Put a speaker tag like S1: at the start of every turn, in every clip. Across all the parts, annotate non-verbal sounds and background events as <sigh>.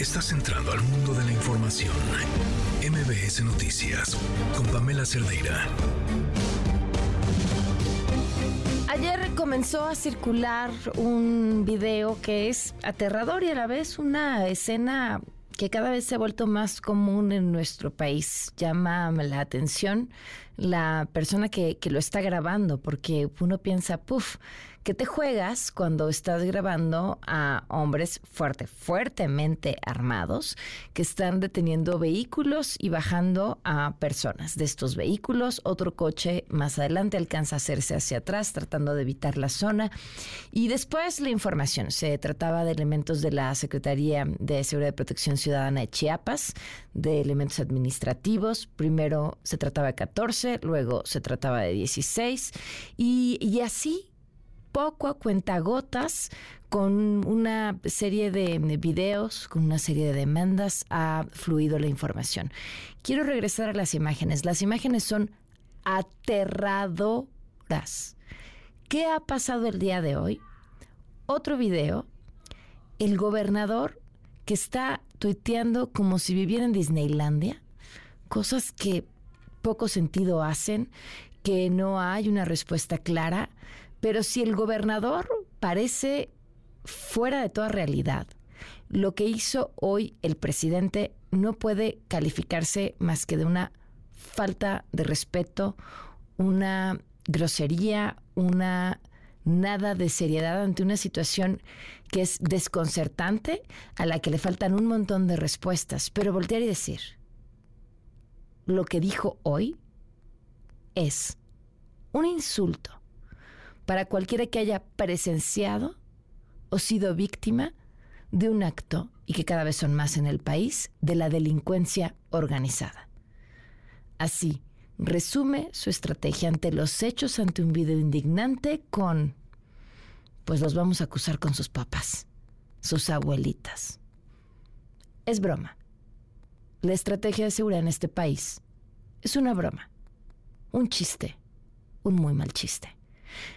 S1: Estás entrando al mundo de la información. MBS Noticias con Pamela Cerdeira.
S2: Ayer comenzó a circular un video que es aterrador y a la vez una escena que cada vez se ha vuelto más común en nuestro país. Llama la atención la persona que, que lo está grabando, porque uno piensa, puff, que te juegas cuando estás grabando a hombres fuerte, fuertemente armados que están deteniendo vehículos y bajando a personas de estos vehículos. Otro coche más adelante alcanza a hacerse hacia atrás tratando de evitar la zona. Y después la información. Se trataba de elementos de la Secretaría de Seguridad y Protección Ciudadana de Chiapas, de elementos administrativos. Primero se trataba de 14, luego se trataba de 16 y, y así poco a cuentagotas con una serie de videos, con una serie de demandas, ha fluido la información. Quiero regresar a las imágenes. Las imágenes son aterradoras. ¿Qué ha pasado el día de hoy? Otro video, el gobernador que está tuiteando como si viviera en Disneylandia, cosas que poco sentido hacen, que no hay una respuesta clara, pero si el gobernador parece fuera de toda realidad, lo que hizo hoy el presidente no puede calificarse más que de una falta de respeto, una grosería, una nada de seriedad ante una situación que es desconcertante, a la que le faltan un montón de respuestas. Pero voltear y decir, lo que dijo hoy es un insulto para cualquiera que haya presenciado o sido víctima de un acto, y que cada vez son más en el país, de la delincuencia organizada. Así, resume su estrategia ante los hechos ante un video indignante con, pues los vamos a acusar con sus papás, sus abuelitas. Es broma. La estrategia de seguridad en este país es una broma, un chiste, un muy mal chiste.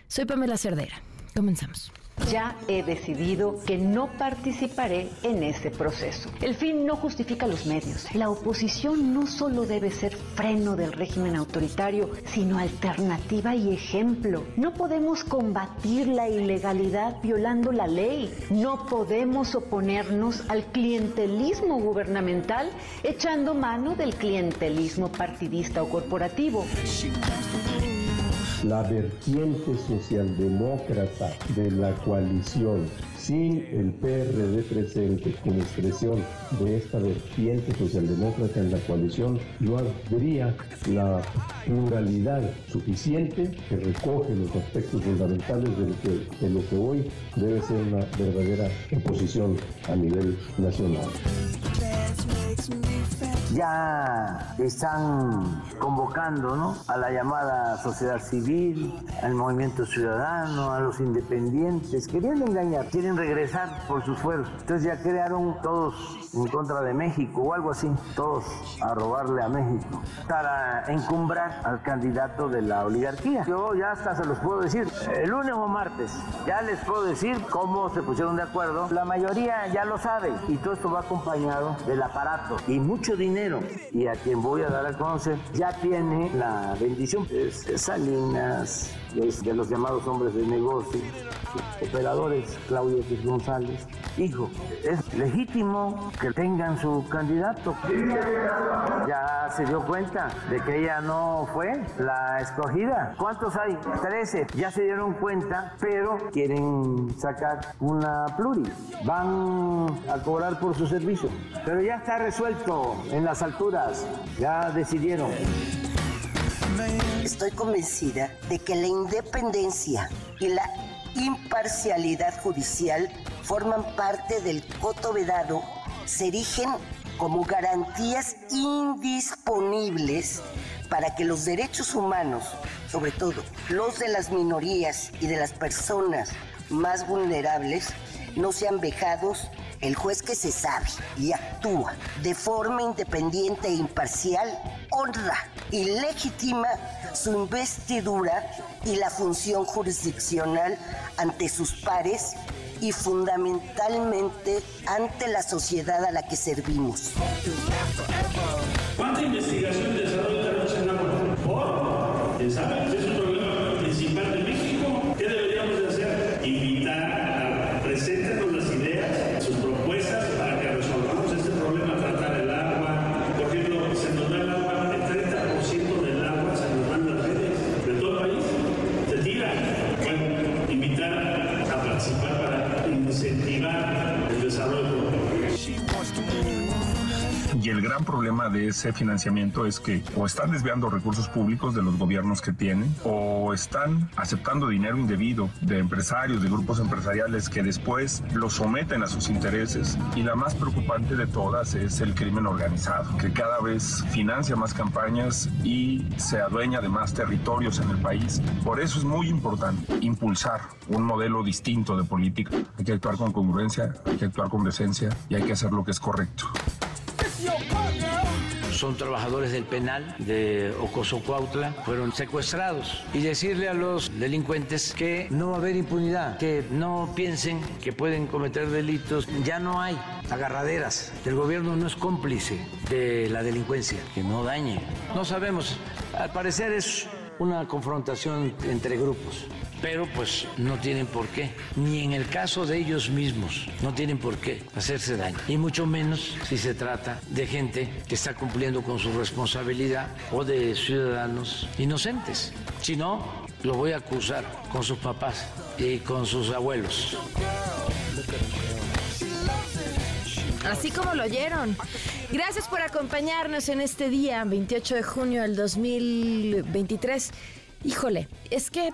S2: Soy Pamela Cerdera. Comenzamos.
S3: Ya he decidido que no participaré en ese proceso. El fin no justifica los medios. La oposición no solo debe ser freno del régimen autoritario, sino alternativa y ejemplo. No podemos combatir la ilegalidad violando la ley. No podemos oponernos al clientelismo gubernamental echando mano del clientelismo partidista o corporativo
S4: la vertiente socialdemócrata de la coalición sin el PRD presente como expresión de esta vertiente socialdemócrata en la coalición, no habría la pluralidad suficiente que recoge los aspectos fundamentales de lo que, hoy debe ser una verdadera oposición a nivel nacional
S5: ya están convocando ¿no? a la llamada sociedad civil, al movimiento ciudadano, a los independientes, querían engañar, regresar por sus fueros. Entonces ya crearon todos en contra de México o algo así, todos a robarle a México, para encumbrar al candidato de la oligarquía. Yo ya hasta se los puedo decir, el lunes o martes, ya les puedo decir cómo se pusieron de acuerdo. La mayoría ya lo sabe y todo esto va acompañado del aparato y mucho dinero y a quien voy a dar a conocer ya tiene la bendición. Es Salinas, de los llamados hombres de negocio, operadores, Claudio X González. Hijo, es legítimo que tengan su candidato. Ya se dio cuenta de que ella no fue la escogida. ¿Cuántos hay? Trece. Ya se dieron cuenta, pero quieren sacar una pluri. Van a cobrar por su servicio. Pero ya está resuelto en las alturas. Ya decidieron.
S6: Estoy convencida de que la independencia y la imparcialidad judicial forman parte del coto vedado, se erigen como garantías indisponibles para que los derechos humanos, sobre todo los de las minorías y de las personas más vulnerables, no sean vejados el juez que se sabe y actúa de forma independiente e imparcial honra y legitima su investidura y la función jurisdiccional ante sus pares y fundamentalmente ante la sociedad a la que servimos.
S7: ¿Cuánta investigación en la ¿Por?
S8: Ese financiamiento es que o están desviando recursos públicos de los gobiernos que tienen o están aceptando dinero indebido de empresarios, de grupos empresariales que después los someten a sus intereses. Y la más preocupante de todas es el crimen organizado, que cada vez financia más campañas y se adueña de más territorios en el país. Por eso es muy importante impulsar un modelo distinto de política. Hay que actuar con congruencia, hay que actuar con decencia y hay que hacer lo que es correcto
S9: son trabajadores del penal de Ocoso Cuautla, fueron secuestrados. Y decirle a los delincuentes que no va a haber impunidad, que no piensen que pueden cometer delitos. Ya no hay agarraderas. El gobierno no es cómplice de la delincuencia, que no dañe. No sabemos, al parecer es una confrontación entre grupos pero pues no tienen por qué, ni en el caso de ellos mismos, no tienen por qué hacerse daño, y mucho menos si se trata de gente que está cumpliendo con su responsabilidad o de ciudadanos inocentes. Si no, lo voy a acusar con sus papás y con sus abuelos.
S2: Así como lo oyeron. Gracias por acompañarnos en este día, 28 de junio del 2023. Híjole, es que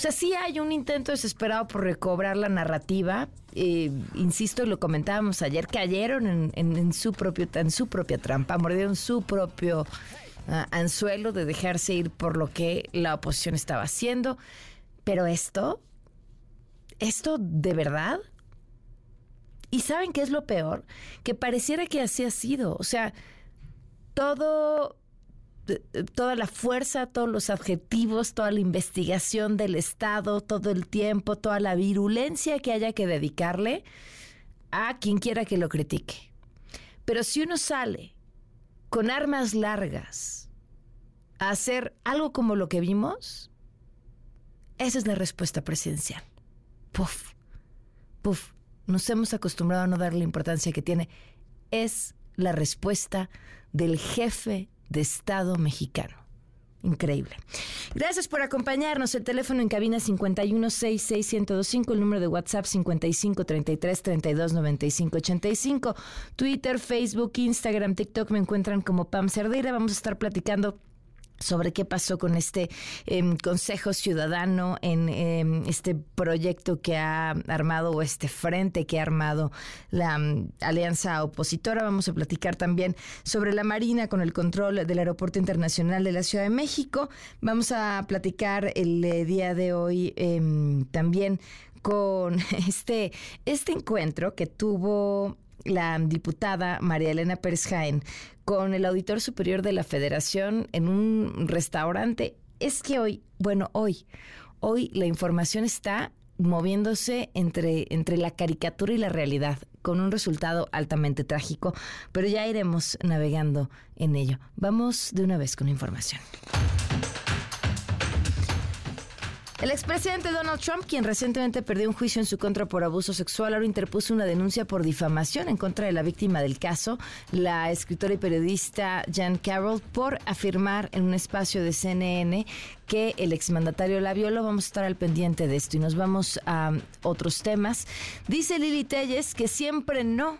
S2: o sea, sí hay un intento desesperado por recobrar la narrativa. Eh, insisto, lo comentábamos ayer, cayeron en, su propio, en su propia trampa, mordieron su propio ah, anzuelo de dejarse ir por lo que la oposición estaba haciendo. Pero esto, esto de verdad. ¿Y saben qué es lo peor? Que pareciera que así ha sido. O sea, todo toda la fuerza, todos los adjetivos, toda la investigación del Estado, todo el tiempo, toda la virulencia que haya que dedicarle a quien quiera que lo critique. Pero si uno sale con armas largas a hacer algo como lo que vimos, esa es la respuesta presidencial. Puf, puf, nos hemos acostumbrado a no darle la importancia que tiene. Es la respuesta del jefe de Estado mexicano. Increíble. Gracias por acompañarnos. El teléfono en cabina 5166125, el número de WhatsApp 5533329585, Twitter, Facebook, Instagram, TikTok me encuentran como Pam Cerdeira. Vamos a estar platicando sobre qué pasó con este em, Consejo Ciudadano en em, este proyecto que ha armado o este frente que ha armado la mm, alianza opositora. Vamos a platicar también sobre la Marina con el control del Aeropuerto Internacional de la Ciudad de México. Vamos a platicar el eh, día de hoy em, también con <laughs> este, este encuentro que tuvo la diputada María Elena Pérez Jaén con el auditor superior de la federación en un restaurante. Es que hoy, bueno, hoy, hoy la información está moviéndose entre, entre la caricatura y la realidad, con un resultado altamente trágico, pero ya iremos navegando en ello. Vamos de una vez con información. El expresidente Donald Trump, quien recientemente perdió un juicio en su contra por abuso sexual, ahora interpuso una denuncia por difamación en contra de la víctima del caso, la escritora y periodista Jan Carroll, por afirmar en un espacio de CNN que el exmandatario la violó. Vamos a estar al pendiente de esto y nos vamos a otros temas. Dice Lili Telles que siempre no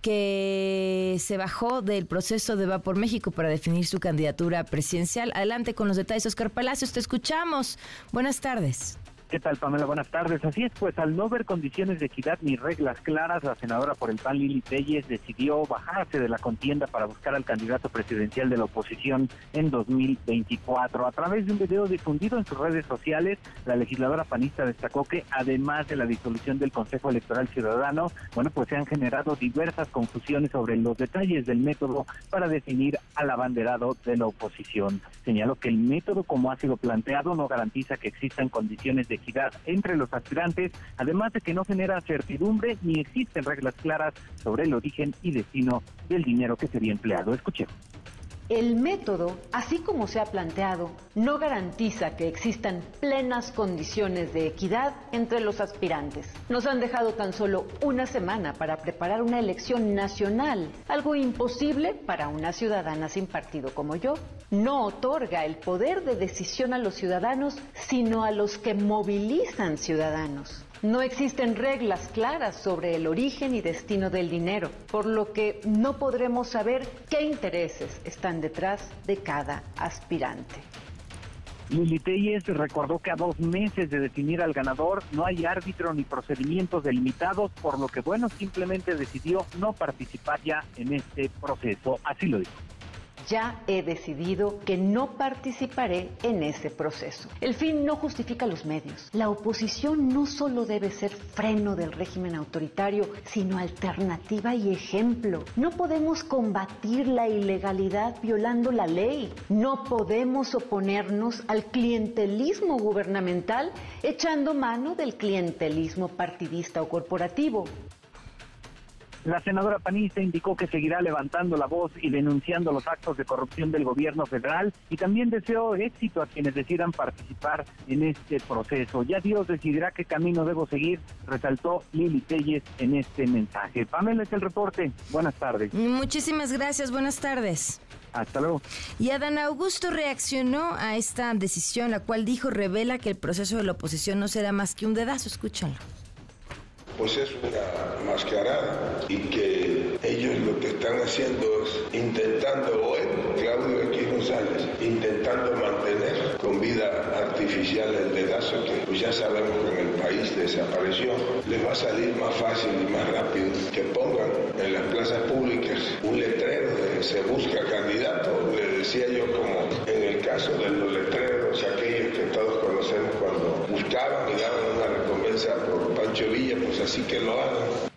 S2: que se bajó del proceso de Va por México para definir su candidatura presidencial. Adelante con los detalles, Oscar Palacios, te escuchamos. Buenas tardes.
S10: ¿Qué tal, Pamela? Buenas tardes. Así es, pues al no ver condiciones de equidad ni reglas claras, la senadora por el PAN Lili Telles decidió bajarse de la contienda para buscar al candidato presidencial de la oposición en 2024. A través de un video difundido en sus redes sociales, la legisladora panista destacó que además de la disolución del Consejo Electoral Ciudadano, bueno, pues se han generado diversas confusiones sobre los detalles del método para definir al abanderado de la oposición. Señaló que el método como ha sido planteado no garantiza que existan condiciones de entre los aspirantes, además de que no genera certidumbre ni existen reglas claras sobre el origen y destino del dinero que sería empleado. Escuchemos.
S3: El método, así como se ha planteado, no garantiza que existan plenas condiciones de equidad entre los aspirantes. Nos han dejado tan solo una semana para preparar una elección nacional, algo imposible para una ciudadana sin partido como yo. No otorga el poder de decisión a los ciudadanos, sino a los que movilizan ciudadanos. No existen reglas claras sobre el origen y destino del dinero, por lo que no podremos saber qué intereses están detrás de cada aspirante.
S10: Lili Telles recordó que a dos meses de definir al ganador no hay árbitro ni procedimientos delimitados, por lo que, bueno, simplemente decidió no participar ya en este proceso. Así lo dijo
S3: ya he decidido que no participaré en ese proceso. El fin no justifica los medios. La oposición no solo debe ser freno del régimen autoritario, sino alternativa y ejemplo. No podemos combatir la ilegalidad violando la ley. No podemos oponernos al clientelismo gubernamental echando mano del clientelismo partidista o corporativo.
S10: La senadora panista indicó que seguirá levantando la voz y denunciando los actos de corrupción del gobierno federal y también deseó éxito a quienes decidan participar en este proceso. Ya Dios decidirá qué camino debo seguir, resaltó Lili Telles en este mensaje. Pamela es el reporte. Buenas tardes.
S2: Muchísimas gracias. Buenas tardes.
S10: Hasta luego.
S2: Y Adán Augusto reaccionó a esta decisión, la cual dijo revela que el proceso de la oposición no será más que un dedazo. Escúchalo
S11: pues es una mascarada y que ellos lo que están haciendo es intentando, o Claudio X González, intentando mantener con vida artificial el dedazo que pues ya sabemos que en el país desapareció. Les va a salir más fácil y más rápido que pongan en las plazas públicas un letrero de se busca candidato. Le decía yo como en el caso de los letreros, aquellos que todos conocemos cuando buscaban y daban por Pancho Villa, pues así que lo hagan.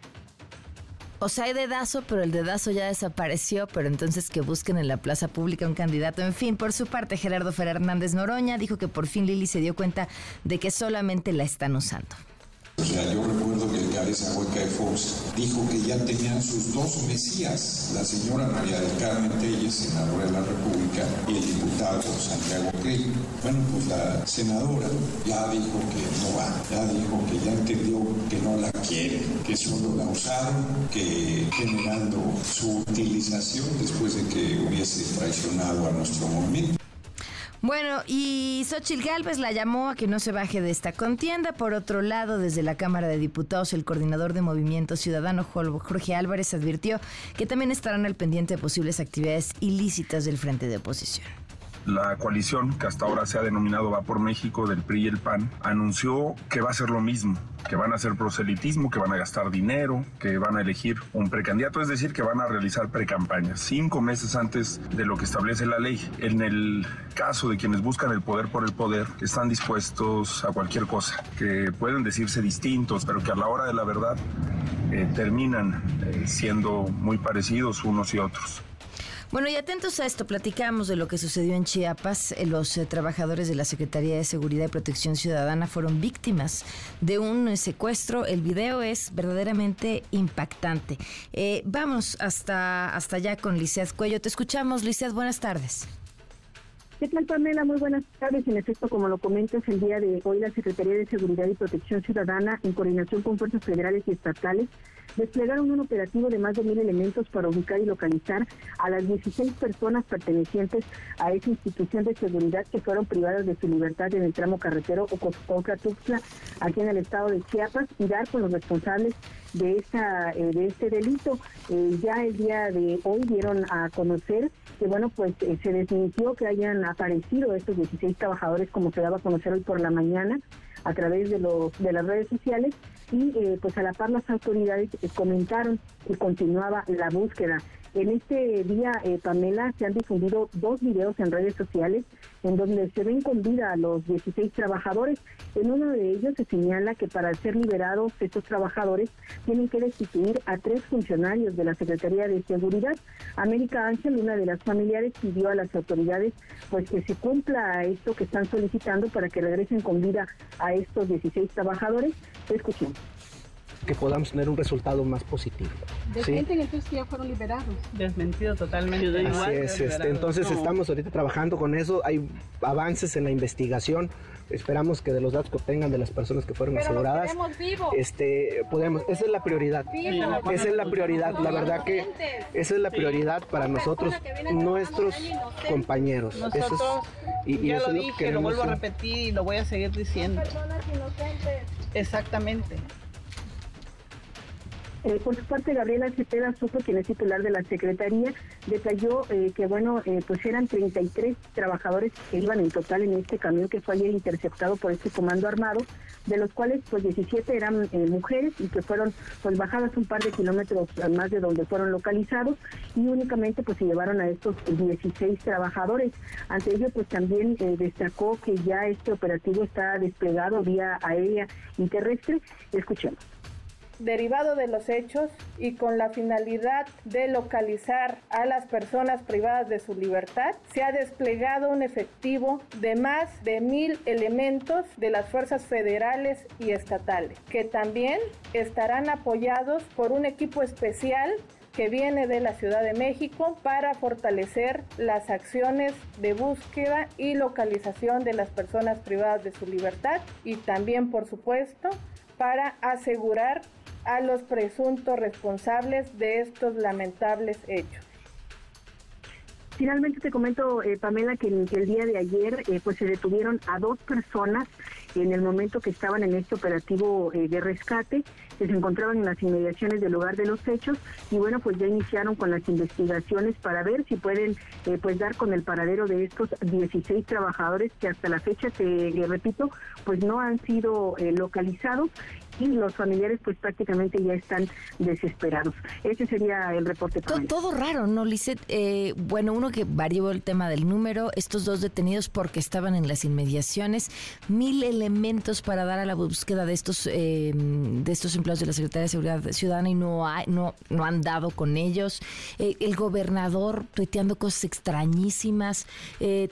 S2: O sea, hay dedazo, pero el dedazo ya desapareció, pero entonces que busquen en la plaza pública un candidato. En fin, por su parte, Gerardo Fernández Noroña dijo que por fin Lili se dio cuenta de que solamente la están usando.
S12: O sea, yo recuerdo que el cabeza hueca de Fox dijo que ya tenían sus dos mesías, la señora María del Carmen Telles, senadora de la República, y el diputado Santiago Crey. Bueno, pues la senadora ya dijo que no va, ya dijo que ya entendió que no la quiere, que solo la usaron, que generando su utilización después de que hubiese traicionado a nuestro movimiento.
S2: Bueno, y Xochitl Gálvez la llamó a que no se baje de esta contienda. Por otro lado, desde la Cámara de Diputados, el coordinador de Movimiento Ciudadano, Jorge Álvarez, advirtió que también estarán al pendiente de posibles actividades ilícitas del frente de oposición
S8: la coalición que hasta ahora se ha denominado Va por México del PRI y el PAN anunció que va a ser lo mismo, que van a hacer proselitismo, que van a gastar dinero, que van a elegir un precandidato, es decir, que van a realizar precampañas cinco meses antes de lo que establece la ley. En el caso de quienes buscan el poder por el poder, están dispuestos a cualquier cosa, que pueden decirse distintos, pero que a la hora de la verdad eh, terminan eh, siendo muy parecidos unos y otros.
S2: Bueno, y atentos a esto, platicamos de lo que sucedió en Chiapas. Eh, los eh, trabajadores de la Secretaría de Seguridad y Protección Ciudadana fueron víctimas de un eh, secuestro. El video es verdaderamente impactante. vamos hasta, hasta allá con Lizeth Cuello. Te escuchamos, Lizeth. Buenas tardes.
S13: ¿Qué tal, Pamela? Muy buenas tardes. En efecto, como lo comentas, el día de hoy la Secretaría de Seguridad y Protección Ciudadana, en coordinación con fuerzas federales y estatales, desplegaron un operativo de más de mil elementos para ubicar y localizar a las 16 personas pertenecientes a esa institución de seguridad que fueron privadas de su libertad en el tramo carretero Ocoxocla, aquí en el estado de Chiapas, y dar con los responsables de esta eh, de este delito. Eh, ya el día de hoy dieron a conocer que bueno pues eh, se desmintió que hayan aparecido estos 16 trabajadores como se daba a conocer hoy por la mañana a través de los de las redes sociales. Y pues a la par las autoridades comentaron que continuaba la búsqueda
S14: En este día, eh, Pamela, se han difundido dos videos en redes sociales en donde se ven con vida a los 16 trabajadores. En uno de ellos se señala que para ser liberados estos trabajadores tienen que destituir a tres funcionarios de la Secretaría de Seguridad. América Ángel, una de las familiares, pidió a las autoridades pues que se cumpla esto que están solicitando para que regresen con vida a estos 16 trabajadores. Escuchemos
S15: que podamos tener un resultado más positivo.
S16: ¿Desmienten entonces que ya fueron liberados?
S17: Desmentido totalmente.
S15: Así es, este, entonces estamos ahorita trabajando con eso, hay avances en la investigación, esperamos que de los datos que obtengan de las personas que fueron aseguradas, este, podemos, esa es la prioridad, esa es la prioridad, la verdad que esa es la prioridad para nosotros, nuestros compañeros.
S17: Nosotros, y, ya lo dije, lo vuelvo a repetir y lo voy a seguir diciendo. Exactamente.
S14: Eh, por su parte, Gabriela Cepeda Soto, quien es titular de la Secretaría, detalló eh, que, bueno, eh, pues eran 33 trabajadores que iban en total en este camión que fue ayer interceptado por este comando armado, de los cuales pues 17 eran mujeres y que fueron pues bajadas un par de kilómetros más de donde fueron localizados y únicamente pues se llevaron a estos 16 trabajadores. Ante ello pues también destacó que ya este operativo está desplegado vía aérea y terrestre. Escuchemos
S16: derivado de los hechos y con la finalidad de localizar a las personas privadas de su libertad, se ha desplegado un efectivo de más de mil elementos de las fuerzas federales y estatales, que también estarán apoyados por un equipo especial que viene de la Ciudad de México para fortalecer las acciones de búsqueda y localización de las personas privadas de su libertad y también, por supuesto, para asegurar a los presuntos responsables de estos lamentables hechos.
S14: Finalmente te comento, eh, Pamela, que, el día de ayer eh, pues se detuvieron a dos personas en el momento que estaban en este operativo eh, de rescate, que se encontraban en las inmediaciones del lugar de los hechos y bueno, pues ya iniciaron con las investigaciones para ver si pueden pues dar con el paradero de estos 16 trabajadores que hasta la fecha, te repito, pues no han sido localizados y los familiares pues prácticamente ya están desesperados. Ese sería el reporte.
S2: Todo, todo raro, ¿no, Lisset? Eh, bueno, uno que varió el tema del número, estos dos detenidos porque estaban en las inmediaciones, mil elementos para dar a la búsqueda de estos eh, de estos empleados de la Secretaría de Seguridad Ciudadana y no, hay, no, no han dado con ellos. Eh, el gobernador tuiteando cosas extrañísimas.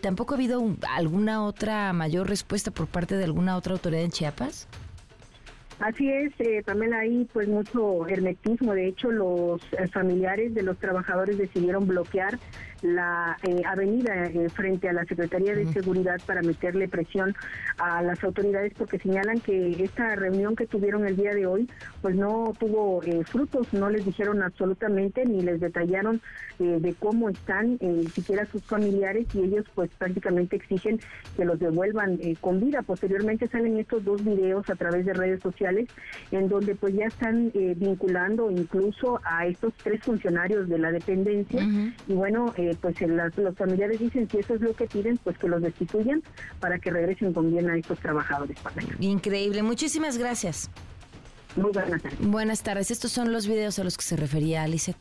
S2: ¿Tampoco ha habido alguna otra mayor respuesta por parte de alguna otra autoridad en Chiapas?
S14: Así es, eh, Pamela, hay pues mucho hermetismo. De hecho, los eh, familiares de los trabajadores decidieron bloquear la eh, avenida eh, frente a la Secretaría de Seguridad para meterle presión a las autoridades porque señalan que esta reunión que tuvieron el día de hoy pues no tuvo eh, frutos, no les dijeron absolutamente ni les detallaron de cómo están siquiera sus familiares y ellos pues prácticamente exigen que los devuelvan con vida. Posteriormente salen estos dos videos a través de redes sociales en donde pues ya están vinculando incluso a estos tres funcionarios de la dependencia y bueno, eh, pues los familiares dicen si eso es lo que piden, pues que los destituyan para que regresen con bien a estos trabajadores.
S2: Increíble, muchísimas gracias.
S14: Muy buenas tardes.
S2: Buenas tardes, estos son los videos a los que se refería Alice.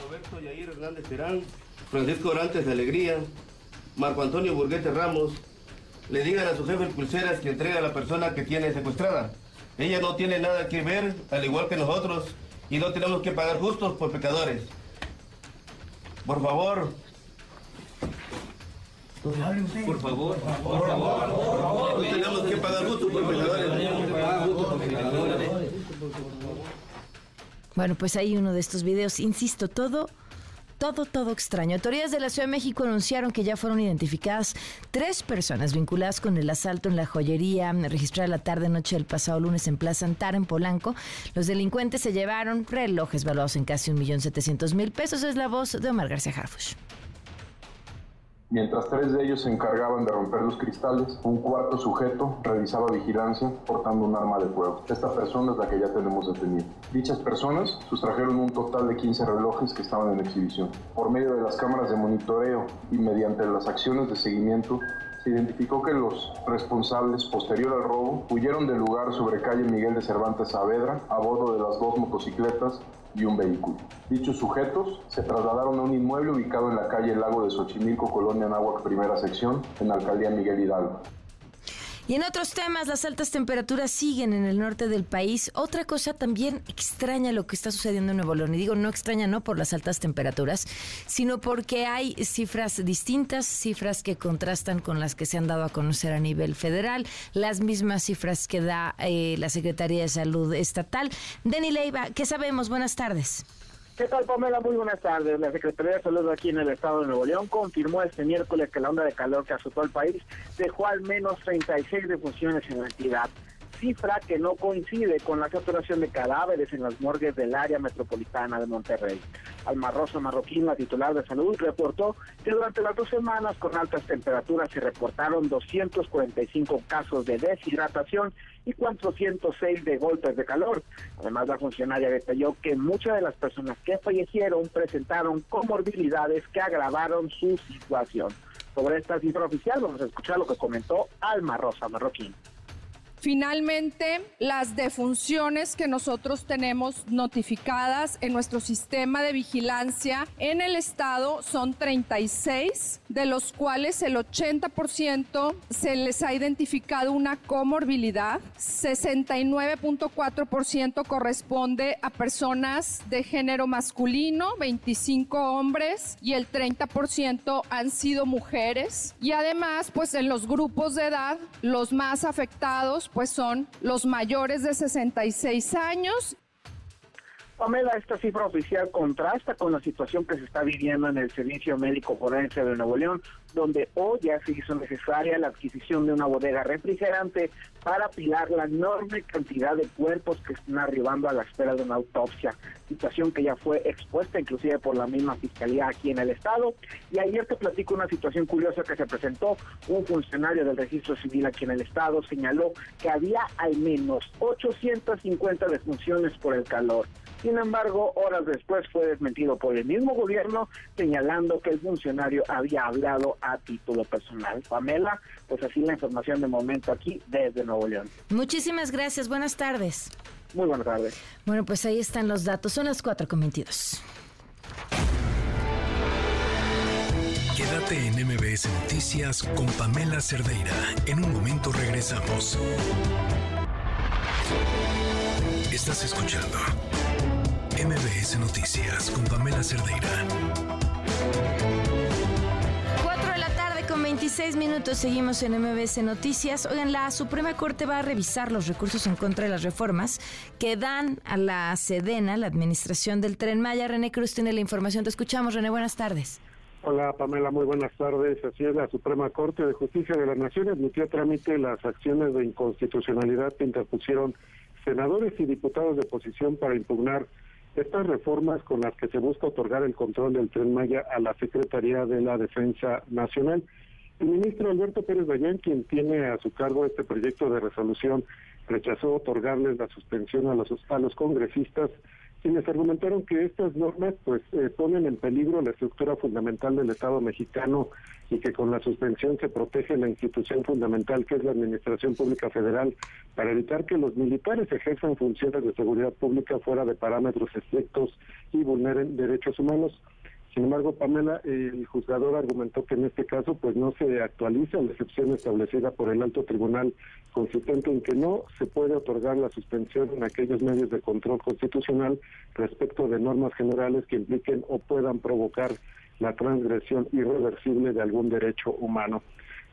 S18: Roberto Yair Hernández Terán, Francisco Orantes de Alegría, Marco Antonio Burguete Ramos, le digan a su jefe pulseras que entregue a la persona que tiene secuestrada. Ella no tiene nada que ver, al igual que nosotros, y no tenemos que pagar justos por pecadores. Por favor. Por favor, por favor, No tenemos que pagar justo por
S2: Bueno, pues hay uno de estos videos, insisto, todo todo, todo extraño. Autoridades de la Ciudad de México anunciaron que ya fueron identificadas tres personas vinculadas con el asalto en la joyería registrada la tarde-noche del pasado lunes en Plaza Antara, en Polanco. Los delincuentes se llevaron relojes valuados en casi un millón setecientos mil pesos. Es la voz de Omar García Harfush.
S19: Mientras tres de ellos se encargaban de romper los cristales, un cuarto sujeto realizaba vigilancia portando un arma de fuego. Esta persona es la que ya tenemos detenida. Dichas personas sustrajeron un total de 15 relojes que estaban en exhibición. Por medio de las cámaras de monitoreo y mediante las acciones de seguimiento, se identificó que los responsables posterior al robo huyeron del lugar sobre calle Miguel de Cervantes Saavedra a bordo de las dos motocicletas y un vehículo. Dichos sujetos se trasladaron a un inmueble ubicado en la calle Lago de Xochimilco, Colonia Náhuac, primera sección, en la alcaldía Miguel Hidalgo.
S2: Y en otros temas, las altas temperaturas siguen en el norte del país. Otra cosa también extraña lo que está sucediendo en Nuevo León. Y digo no extraña no por las altas temperaturas, sino porque hay cifras distintas, cifras que contrastan con las que se han dado a conocer a nivel federal, las mismas cifras que da eh, la Secretaría de Salud Estatal. Denny Leiva, ¿qué sabemos? Buenas tardes.
S20: ¿Qué tal, Pamela? Muy buenas tardes. La Secretaría de Salud aquí en el estado de Nuevo León confirmó este miércoles que la onda de calor que azotó al país dejó al menos 36 defunciones en la entidad cifra que no coincide con la saturación de cadáveres en las morgues del área metropolitana de Monterrey. Alma Rosa Marroquín, la titular de salud, reportó que durante las dos semanas con altas temperaturas se reportaron 245 casos de deshidratación y 406 de golpes de calor. Además, la funcionaria detalló que muchas de las personas que fallecieron presentaron comorbilidades que agravaron su situación. Sobre esta cifra oficial vamos a escuchar lo que comentó Alma Rosa Marroquín.
S15: Finalmente, las defunciones que nosotros tenemos notificadas en nuestro sistema de vigilancia en el estado son 36, de los cuales el 80% se les ha identificado una comorbilidad, 69.4% corresponde a personas de género masculino, 25 hombres y el 30% han sido mujeres. Y además, pues en los grupos de edad, los más afectados pues son los mayores de 66 años
S20: Pamela, esta cifra oficial contrasta con la situación que se está viviendo en el Servicio Médico Forense de Nuevo León, donde hoy ya se hizo necesaria la adquisición de una bodega refrigerante para apilar la enorme cantidad de cuerpos que están arribando a la espera de una autopsia, situación que ya fue expuesta inclusive por la misma fiscalía aquí en el estado. Y ayer te platico una situación curiosa que se presentó. Un funcionario del registro civil aquí en el estado señaló que había al menos 850 defunciones por el calor. Sin embargo, horas después fue desmentido por el mismo gobierno, señalando que el funcionario había hablado a título personal. Pamela, pues así la información de momento aquí desde Nuevo León.
S2: Muchísimas gracias, buenas tardes.
S20: Muy buenas tardes.
S2: Bueno, pues ahí están los datos, son las 4.22.
S1: Quédate en MBS Noticias con Pamela Cerdeira. En un momento regresamos. Estás escuchando MBS Noticias con Pamela Cerdeira.
S2: 4 de la tarde con 26 minutos seguimos en MBS Noticias. Oigan, la Suprema Corte va a revisar los recursos en contra de las reformas que dan a la Sedena, la administración del Tren Maya. René Cruz tiene la información. Te escuchamos, René. Buenas tardes.
S21: Hola Pamela, muy buenas tardes. Así es, la Suprema Corte de Justicia de la Nación admitió a trámite las acciones de inconstitucionalidad que interpusieron senadores y diputados de oposición para impugnar estas reformas con las que se busca otorgar el control del tren Maya a la Secretaría de la Defensa Nacional. El ministro Alberto Pérez Dayán, quien tiene a su cargo este proyecto de resolución, rechazó otorgarles la suspensión a los, a los congresistas quienes argumentaron que estas normas pues eh, ponen en peligro la estructura fundamental del Estado mexicano y que con la suspensión se protege la institución fundamental que es la Administración Pública Federal para evitar que los militares ejerzan funciones de seguridad pública fuera de parámetros estrictos y vulneren derechos humanos. Sin embargo, Pamela, el juzgador argumentó que en este caso pues no se actualiza la excepción establecida por el alto tribunal, consistente en que no se puede otorgar la suspensión en aquellos medios de control constitucional respecto de normas generales que impliquen o puedan provocar la transgresión irreversible de algún derecho humano.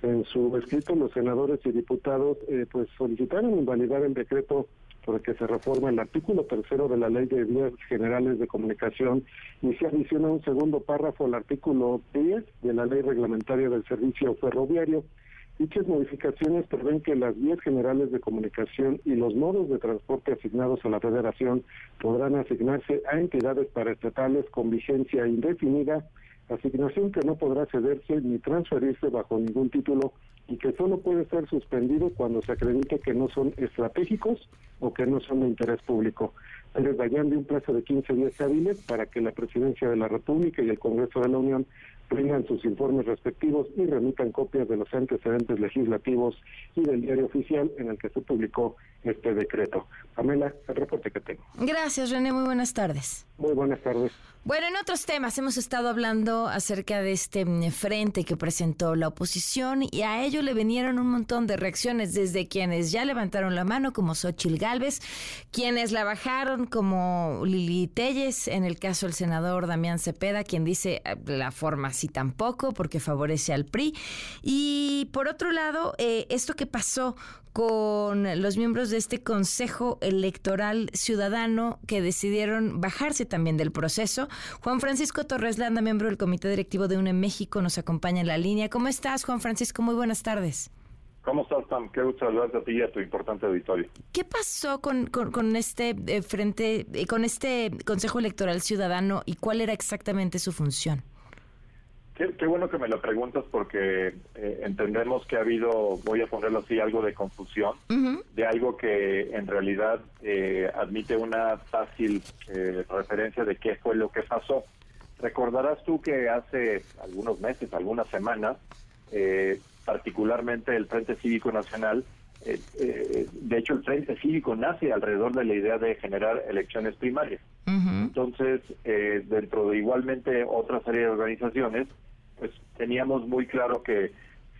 S21: En su escrito, los senadores y diputados eh, pues solicitaron invalidar el decreto por que se reforma el artículo tercero de la Ley de Vías Generales de Comunicación y se adiciona un segundo párrafo al artículo 10 de la Ley Reglamentaria del Servicio Ferroviario. Dichas modificaciones prevén que las vías generales de comunicación y los modos de transporte asignados a la Federación podrán asignarse a entidades paraestatales con vigencia indefinida, asignación que no podrá cederse ni transferirse bajo ningún título y que solo puede ser suspendido cuando se acredite que no son estratégicos o que no son de interés público. Pérez Dayan de un plazo de 15 días hábiles para que la Presidencia de la República y el Congreso de la Unión brindan sus informes respectivos y remitan copias de los antecedentes legislativos y del diario oficial en el que se publicó este decreto. Pamela, el reporte que tengo.
S2: Gracias, René. Muy buenas tardes.
S21: Muy buenas tardes.
S2: Bueno, en otros temas hemos estado hablando acerca de este mm, frente que presentó la oposición y a ello le vinieron un montón de reacciones desde quienes ya levantaron la mano como Xochil Gálvez, quienes la bajaron como Lili Telles, en el caso del senador Damián Cepeda, quien dice eh, la forma sí tampoco porque favorece al PRI. Y por otro lado, eh, esto que pasó con los miembros de este Consejo Electoral Ciudadano que decidieron bajarse también del proceso. Juan Francisco Torres Landa, miembro del Comité Directivo de UNE México, nos acompaña en la línea. ¿Cómo estás, Juan Francisco? Muy buenas tardes.
S22: ¿Cómo estás, Tam? Qué gusto saludarte a ti y a tu importante auditorio.
S2: ¿Qué pasó con, con, este eh, frente, eh, con este Consejo Electoral Ciudadano y cuál era exactamente su función?
S22: Qué, bueno que me lo preguntas porque eh, entendemos que ha habido, voy a ponerlo así, algo de confusión, de algo que en realidad eh, admite una fácil eh, referencia de qué fue lo que pasó. Recordarás tú que hace algunos meses, algunas semanas, particularmente el Frente Cívico Nacional, de hecho el Frente Cívico nace alrededor de la idea de generar elecciones primarias. Entonces, dentro de igualmente otra serie de organizaciones, teníamos muy claro que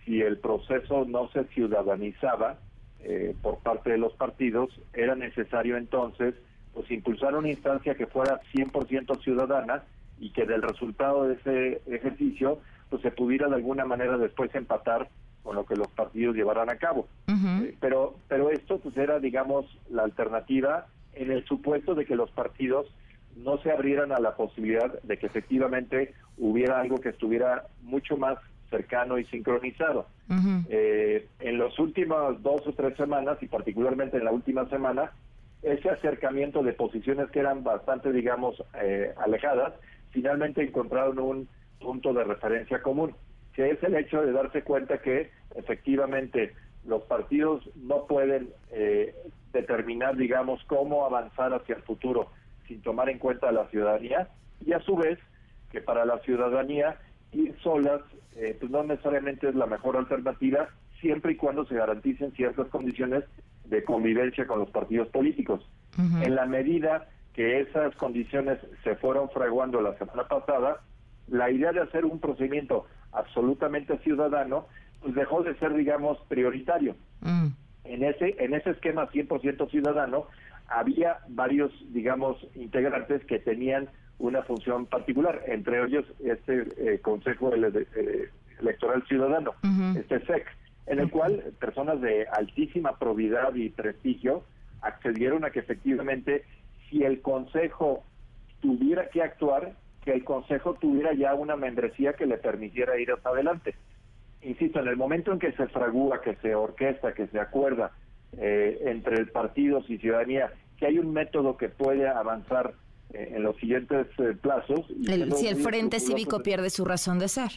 S22: si el proceso no se ciudadanizaba eh, por parte de los partidos, era necesario entonces pues impulsar una instancia que fuera 100% ciudadana y que del resultado de ese ejercicio pues se pudiera de alguna manera después empatar con lo que los partidos llevaran a cabo. Eh, pero pero esto pues era digamos la alternativa en el supuesto de que los partidos no se abrieran a la posibilidad de que efectivamente hubiera algo que estuviera mucho más cercano y sincronizado. Eh, en las últimas dos o tres semanas, y particularmente en la última semana, ese acercamiento de posiciones que eran bastante, digamos, eh, alejadas, finalmente encontraron un punto de referencia común, que es el hecho de darse cuenta que efectivamente los partidos no pueden eh, determinar, digamos, cómo avanzar hacia el futuro sin tomar en cuenta a la ciudadanía y a su vez que para la ciudadanía ir solas eh, pues no necesariamente es la mejor alternativa siempre y cuando se garanticen ciertas condiciones de convivencia con los partidos políticos. En la medida que esas condiciones se fueron fraguando la semana pasada, la idea de hacer un procedimiento absolutamente ciudadano pues dejó de ser digamos prioritario. Mm. En ese en ese esquema 100% ciudadano había varios, digamos, integrantes que tenían una función particular, entre ellos este eh, Consejo eh, Electoral Ciudadano, este SEC, en el cual personas de altísima probidad y prestigio accedieron a que efectivamente si el Consejo tuviera que actuar, que el Consejo tuviera ya una membresía que le permitiera ir hasta adelante. Insisto, en el momento en que se fragúa, que se orquesta, que se acuerda eh, entre partidos y ciudadanía que hay un método que puede avanzar eh, en los siguientes eh, plazos.
S2: si el Frente Cívico pierde su razón de ser.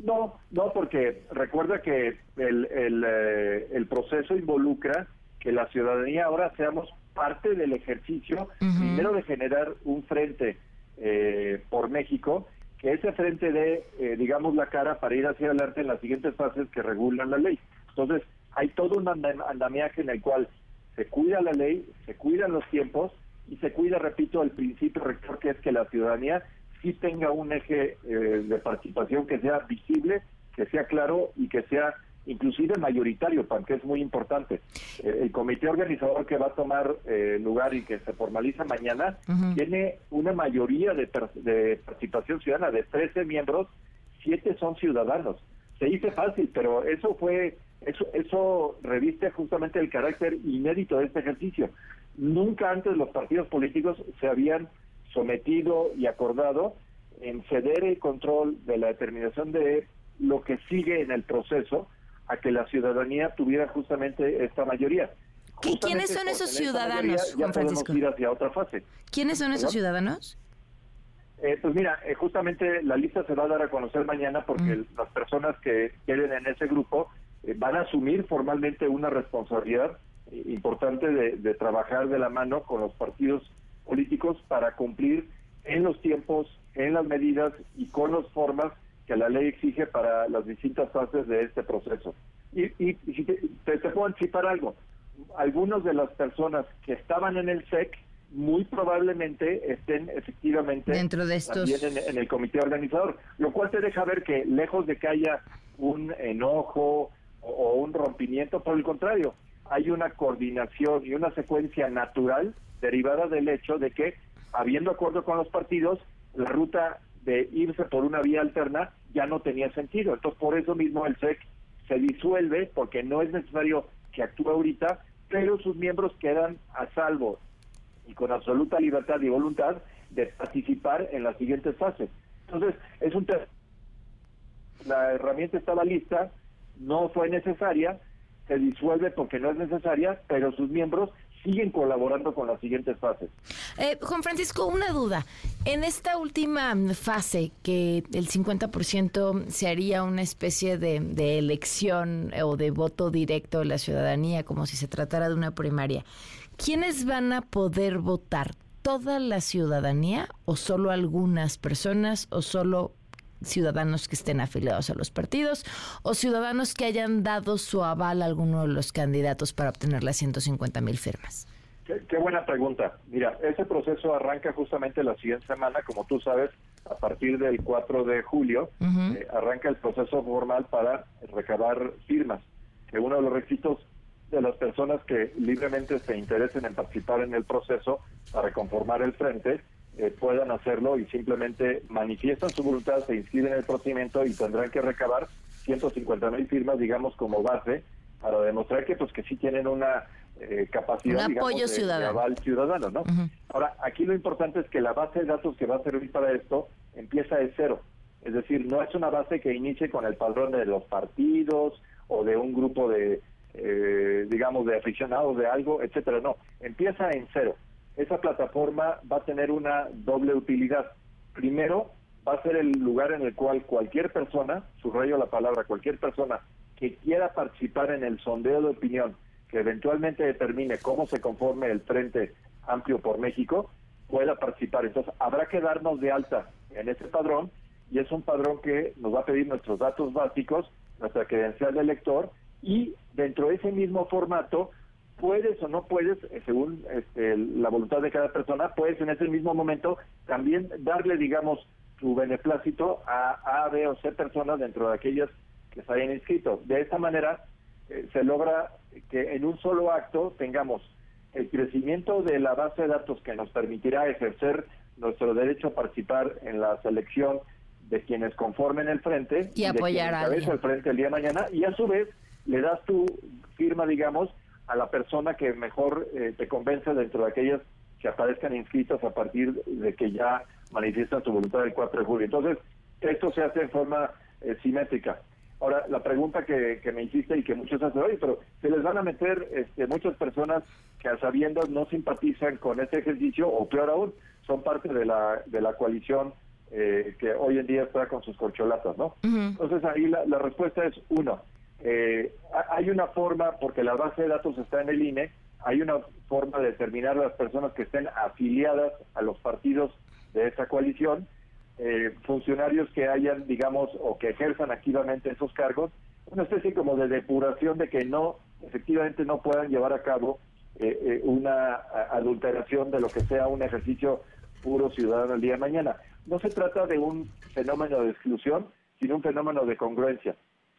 S22: No, no, porque recuerda que el, el, el proceso involucra que la ciudadanía ahora seamos parte del ejercicio, primero de generar un frente por México, que ese frente dé, digamos, la cara para ir hacia adelante en las siguientes fases que regulan la ley. Entonces, hay todo un andamiaje en el cual se cuida la ley, se cuidan los tiempos y se cuida, repito, el principio rector que es que la ciudadanía sí tenga un eje eh, de participación que sea visible, que sea claro y que sea inclusive mayoritario, que es muy importante. Eh, el comité organizador que va a tomar eh, lugar y que se formaliza mañana tiene una mayoría de, de participación ciudadana, de 13 miembros, 7 son ciudadanos. Se dice fácil, pero eso fue eso, eso reviste justamente el carácter inédito de este ejercicio. Nunca antes los partidos políticos se habían sometido y acordado en ceder el control de la determinación de lo que sigue en el proceso a que la ciudadanía tuviera justamente esta mayoría.
S2: ¿Y quiénes son esos ciudadanos, Juan Francisco?
S22: ir hacia otra fase.
S2: ¿Quiénes son esos ciudadanos?
S22: Eh, pues mira, eh, justamente la lista se va a dar a conocer mañana porque mm. las personas que queden en ese grupo eh, van a asumir formalmente una responsabilidad eh, importante de, trabajar de la mano con los partidos políticos para cumplir en los tiempos, en las medidas y con las formas que la ley exige para las distintas fases de este proceso. Y, y, si te, te, puedo anticipar algo, algunas de las personas que estaban en el SEC muy probablemente estén efectivamente
S2: dentro de estos
S22: también en, el comité organizador, lo cual te deja ver que lejos de que haya un enojo o, un rompimiento, por el contrario, hay una coordinación y una secuencia natural derivada del hecho de que, habiendo acuerdo con los partidos, la ruta de irse por una vía alterna ya no tenía sentido. Entonces, por eso mismo el SEC se disuelve, porque no es necesario que actúe ahorita, pero sus miembros quedan a salvo y con absoluta libertad y voluntad de participar en las siguientes fases. Entonces, es un la herramienta estaba lista, no fue necesaria, se disuelve porque no es necesaria, pero sus miembros siguen colaborando con las siguientes fases.
S2: Eh, Juan Francisco, una duda. En esta última fase, que el 50% se haría una especie de, de, elección o de voto directo de la ciudadanía, como si se tratara de una primaria, ¿quiénes van a poder votar? ¿Toda la ciudadanía o solo algunas personas o solo ciudadanos que estén afiliados a los partidos o ciudadanos que hayan dado su aval a alguno de los candidatos para obtener las 150 mil firmas?
S22: Qué, buena pregunta. Mira, ese proceso arranca justamente la siguiente semana, como tú sabes, a partir del 4 de julio, eh, arranca el proceso formal para recabar firmas, que uno de los requisitos de las personas que libremente se interesen en participar en el proceso para conformar el frente eh, puedan hacerlo y simplemente manifiestan su voluntad, se inscriben en el procedimiento y tendrán que recabar 150 mil firmas, digamos, como base para demostrar que pues que sí tienen una eh, capacidad
S2: Un apoyo
S22: de,
S2: ciudadano.
S22: aval ciudadano, ¿no? Ahora, aquí lo importante es que la base de datos que va a servir para esto empieza de cero. Es decir, no es una base que inicie con el padrón de los partidos o de un grupo de, eh, digamos, de aficionados de algo, etcétera. No, empieza en cero esa plataforma va a tener una doble utilidad. Primero, va a ser el lugar en el cual cualquier persona, subrayo la palabra, cualquier persona que quiera participar en el sondeo de opinión que eventualmente determine cómo se conforme el Frente Amplio por México, pueda participar. Entonces, habrá que darnos de alta en ese padrón y es un padrón que nos va a pedir nuestros datos básicos, nuestra credencial de elector y dentro de ese mismo formato puedes o no puedes, eh, según este, la voluntad de cada persona, puedes en ese mismo momento también darle, digamos, tu beneplácito a A, B o C personas dentro de aquellas que se hayan inscrito. De esta manera eh, se logra que en un solo acto tengamos el crecimiento de la base de datos que nos permitirá ejercer nuestro derecho a participar en la selección de quienes conformen el frente
S2: y, apoyar a
S22: el frente el día de mañana y a su vez le das tu firma digamos a la persona que mejor eh, te convence dentro de aquellas que aparezcan inscritas a partir de que ya manifiestan su voluntad el 4 de julio. Entonces, esto se hace en forma eh, simétrica. Ahora, la pregunta que, me hiciste y que muchos hacen, oye, pero se les van a meter este, muchas personas que a sabiendas no simpatizan con este ejercicio, o peor aún, son parte de la, de la coalición eh, que hoy en día está con sus corcholatas, ¿no? Entonces, ahí la, la respuesta es, uno, eh, hay una forma, porque la base de datos está en el INE, hay una forma de determinar las personas que estén afiliadas a los partidos de esa coalición, eh, funcionarios que hayan, digamos, o que ejerzan activamente esos cargos, una especie como de depuración de que no, efectivamente no puedan llevar a cabo eh, una adulteración de lo que sea un ejercicio puro ciudadano el día de mañana. No se trata de un fenómeno de exclusión, sino un fenómeno de congruencia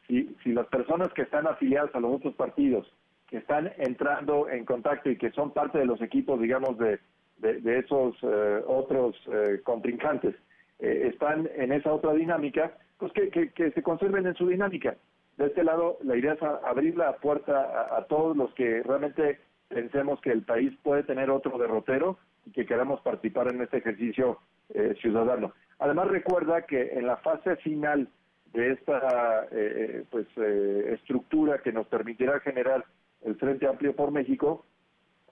S22: si, si las personas que están afiliadas a los otros partidos, que están entrando en contacto y que son parte de los equipos, digamos, de, de, esos eh, otros eh, contrincantes, eh, están en esa otra dinámica, pues que, que, se conserven en su dinámica. De este lado, la idea es abrir la puerta a, todos los que realmente pensemos que el país puede tener otro derrotero y que queramos participar en este ejercicio ciudadano. Además, recuerda que en la fase final de esta eh, eh, pues eh, estructura que nos permitirá generar el Frente Amplio por México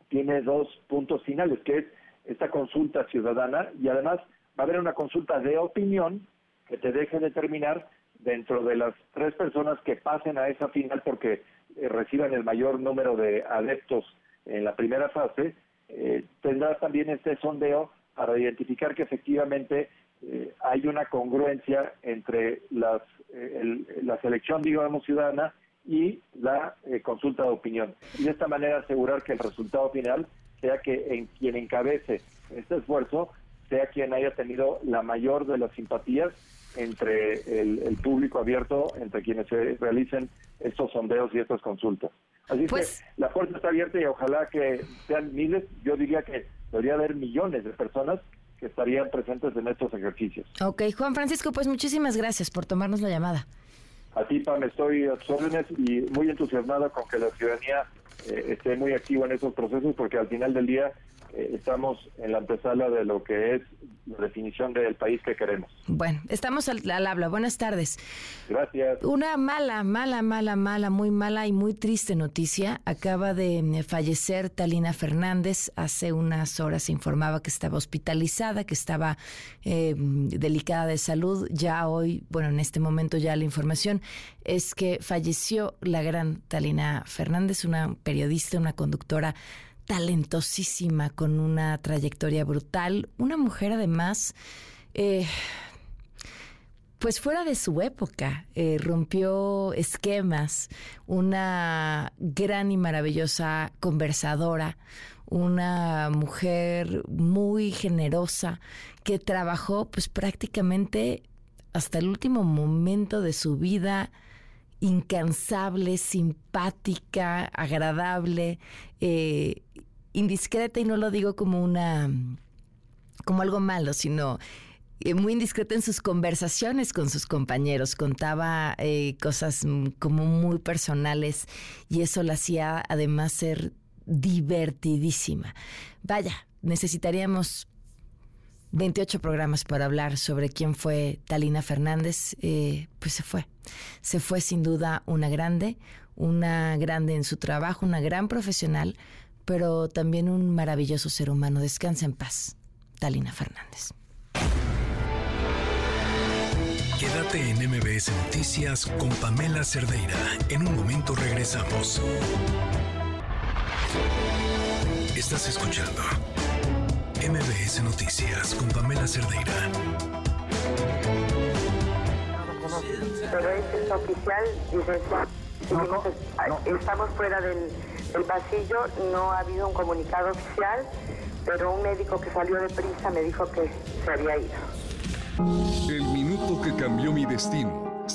S22: tiene dos puntos finales, que es esta consulta ciudadana y además va a haber una consulta de opinión que te deje determinar dentro de las tres personas que pasen a esa final porque reciban el mayor número de adeptos en la primera fase, tendrás también este sondeo para identificar que efectivamente eh, hay una congruencia entre las, eh, la selección, digamos, ciudadana y la eh, consulta de opinión. Y de esta manera asegurar que el resultado final sea que en quien encabece este esfuerzo sea quien haya tenido la mayor de las simpatías entre el, público abierto, entre quienes se realicen estos sondeos y estas consultas. Así que pues la puerta está abierta y ojalá que sean miles, yo diría que debería haber millones de personas que estarían presentes en estos ejercicios.
S2: Ok, Juan Francisco, pues muchísimas gracias por tomarnos la llamada.
S22: A ti, Pam, estoy a tus órdenes y muy entusiasmada con que la ciudadanía eh, esté muy activa en estos procesos porque al final del día estamos en la antesala de lo que es la definición del país que queremos.
S2: Bueno, estamos al, habla. Buenas tardes.
S22: Gracias.
S2: Una mala, mala, mala, mala, muy mala y muy triste noticia. Acaba de eh, fallecer Talina Fernández. Hace unas horas se informaba que estaba hospitalizada, que estaba eh, delicada de salud. Ya hoy, bueno, en este momento ya la información es que falleció la gran Talina Fernández, una periodista, una conductora talentosísima, con una trayectoria brutal, una mujer además, eh, pues fuera de su época, eh, rompió esquemas, una gran y maravillosa conversadora, una mujer muy generosa que trabajó pues prácticamente hasta el último momento de su vida incansable, simpática, agradable, eh, indiscreta y no lo digo como una como algo malo, sino eh, muy indiscreta en sus conversaciones con sus compañeros, contaba eh, cosas como muy personales y eso la hacía además ser divertidísima. Vaya, necesitaríamos 28 programas para hablar sobre quién fue Talina Fernández, eh, pues se fue. Se fue sin duda una grande, una grande en su trabajo, una gran profesional, pero también un maravilloso ser humano. Descansa en paz, Talina Fernández.
S1: Quédate en MBS Noticias con Pamela Cerdeira. En un momento regresamos. Estás escuchando MBS Noticias con Pamela Cerdeira.
S23: Pero es oficial, estamos fuera del el pasillo, no ha habido un comunicado oficial, pero un médico que salió de prisa me dijo que se había ido.
S1: El minuto que cambió mi destino.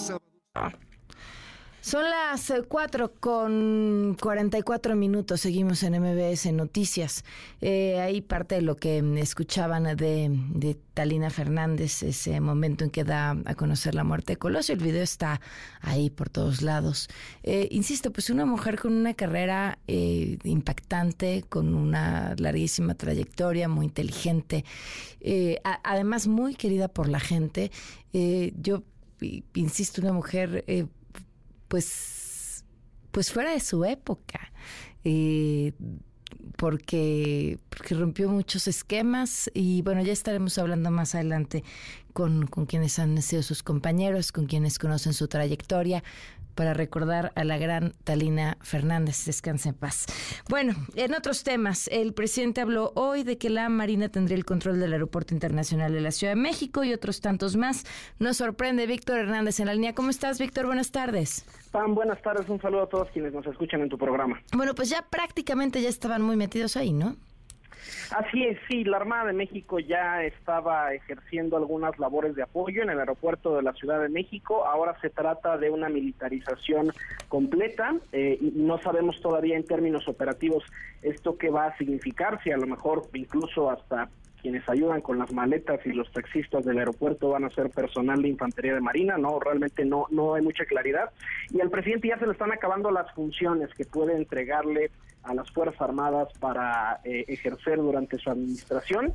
S2: Son las 4 eh, con 44 minutos. Seguimos en MBS Noticias. Eh, ahí parte de lo que escuchaban de, Talina Fernández, ese momento en que da a conocer la muerte de Colosio. El video está ahí por todos lados. Eh, insisto, pues una mujer con una carrera impactante, con una larguísima trayectoria, muy inteligente, además muy querida por la gente. yo insisto, una mujer pues, pues fuera de su época. Eh, porque, porque rompió muchos esquemas y bueno, ya estaremos hablando más adelante con, con quienes han sido sus compañeros, con quienes conocen su trayectoria, para recordar a la gran Talina Fernández. Descanse en paz. Bueno, en otros temas, el presidente habló hoy de que la Marina tendría el control del Aeropuerto Internacional de la Ciudad de México y otros tantos más. Nos sorprende Víctor Hernández en la línea. ¿Cómo estás, Víctor? Buenas tardes.
S20: Pam, buenas tardes. Un saludo a todos quienes nos escuchan en tu programa.
S2: Bueno, pues ya prácticamente ya estaban muy metidos ahí, ¿no?
S20: Así es, sí, la Armada de México ya estaba ejerciendo algunas labores de apoyo en el aeropuerto de la Ciudad de México. Ahora se trata de una militarización completa eh, y no sabemos todavía en términos operativos esto qué va a significar, si a lo mejor incluso hasta quienes ayudan con las maletas y los taxistas del aeropuerto van a ser personal de infantería de marina, no, realmente no, no hay mucha claridad. Y al presidente ya se le están acabando las funciones que puede entregarle a las Fuerzas Armadas para eh, ejercer durante su administración.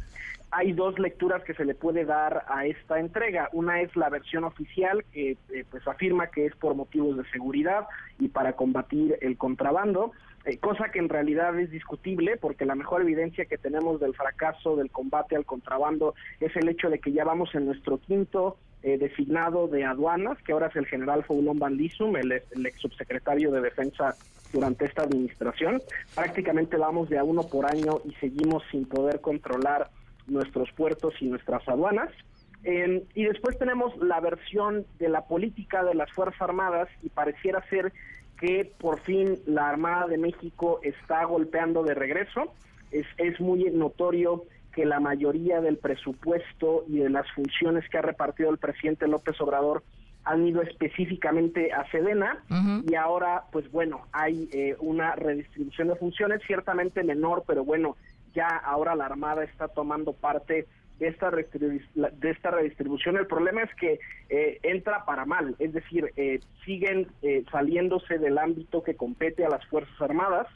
S20: Hay dos lecturas que se le puede dar a esta entrega. Una es la versión oficial que eh, pues afirma que es por motivos de seguridad y para combatir el contrabando. Eh, cosa que en realidad es discutible porque la mejor evidencia que tenemos del fracaso del combate al contrabando es el hecho de que ya vamos en nuestro quinto eh, designado de aduanas, que ahora es el general Foulon Van Lissum, el, ex subsecretario de Defensa durante esta administración. Prácticamente vamos de a uno por año y seguimos sin poder controlar nuestros puertos y nuestras aduanas. Em, y después tenemos la versión de la política de las Fuerzas Armadas y pareciera ser que por fin la Armada de México está golpeando de regreso. es, es muy notorio que la mayoría del presupuesto y de las funciones que ha repartido el presidente López Obrador han ido específicamente a Sedena y ahora, pues bueno, hay eh, una redistribución de funciones ciertamente menor, pero bueno, ya ahora la Armada está tomando parte de esta, de esta redistribución. El problema es que eh, entra para mal, es decir, eh, siguen saliéndose del ámbito que compete a las Fuerzas Armadas.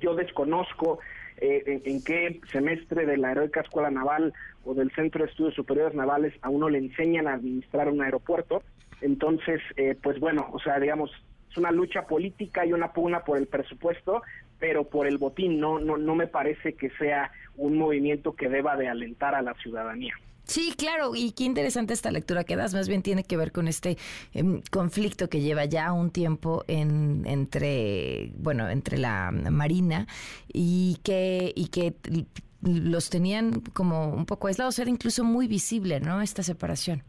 S20: yo desconozco en, en, qué semestre de la Heroica Escuela Naval o del Centro de Estudios Superiores Navales a uno le enseñan a administrar un aeropuerto. Entonces, eh, pues bueno, o sea, digamos, es una lucha política y una pugna por el presupuesto, pero por el botín no, no, no me parece que sea un movimiento que deba de alentar a la ciudadanía.
S2: Sí, claro, y qué interesante esta lectura que das, más bien tiene que ver con este em, conflicto que lleva ya un tiempo en, entre, bueno, entre la Marina y que, y que los tenían como un poco aislados, era incluso muy visible, ¿no? Esta separación.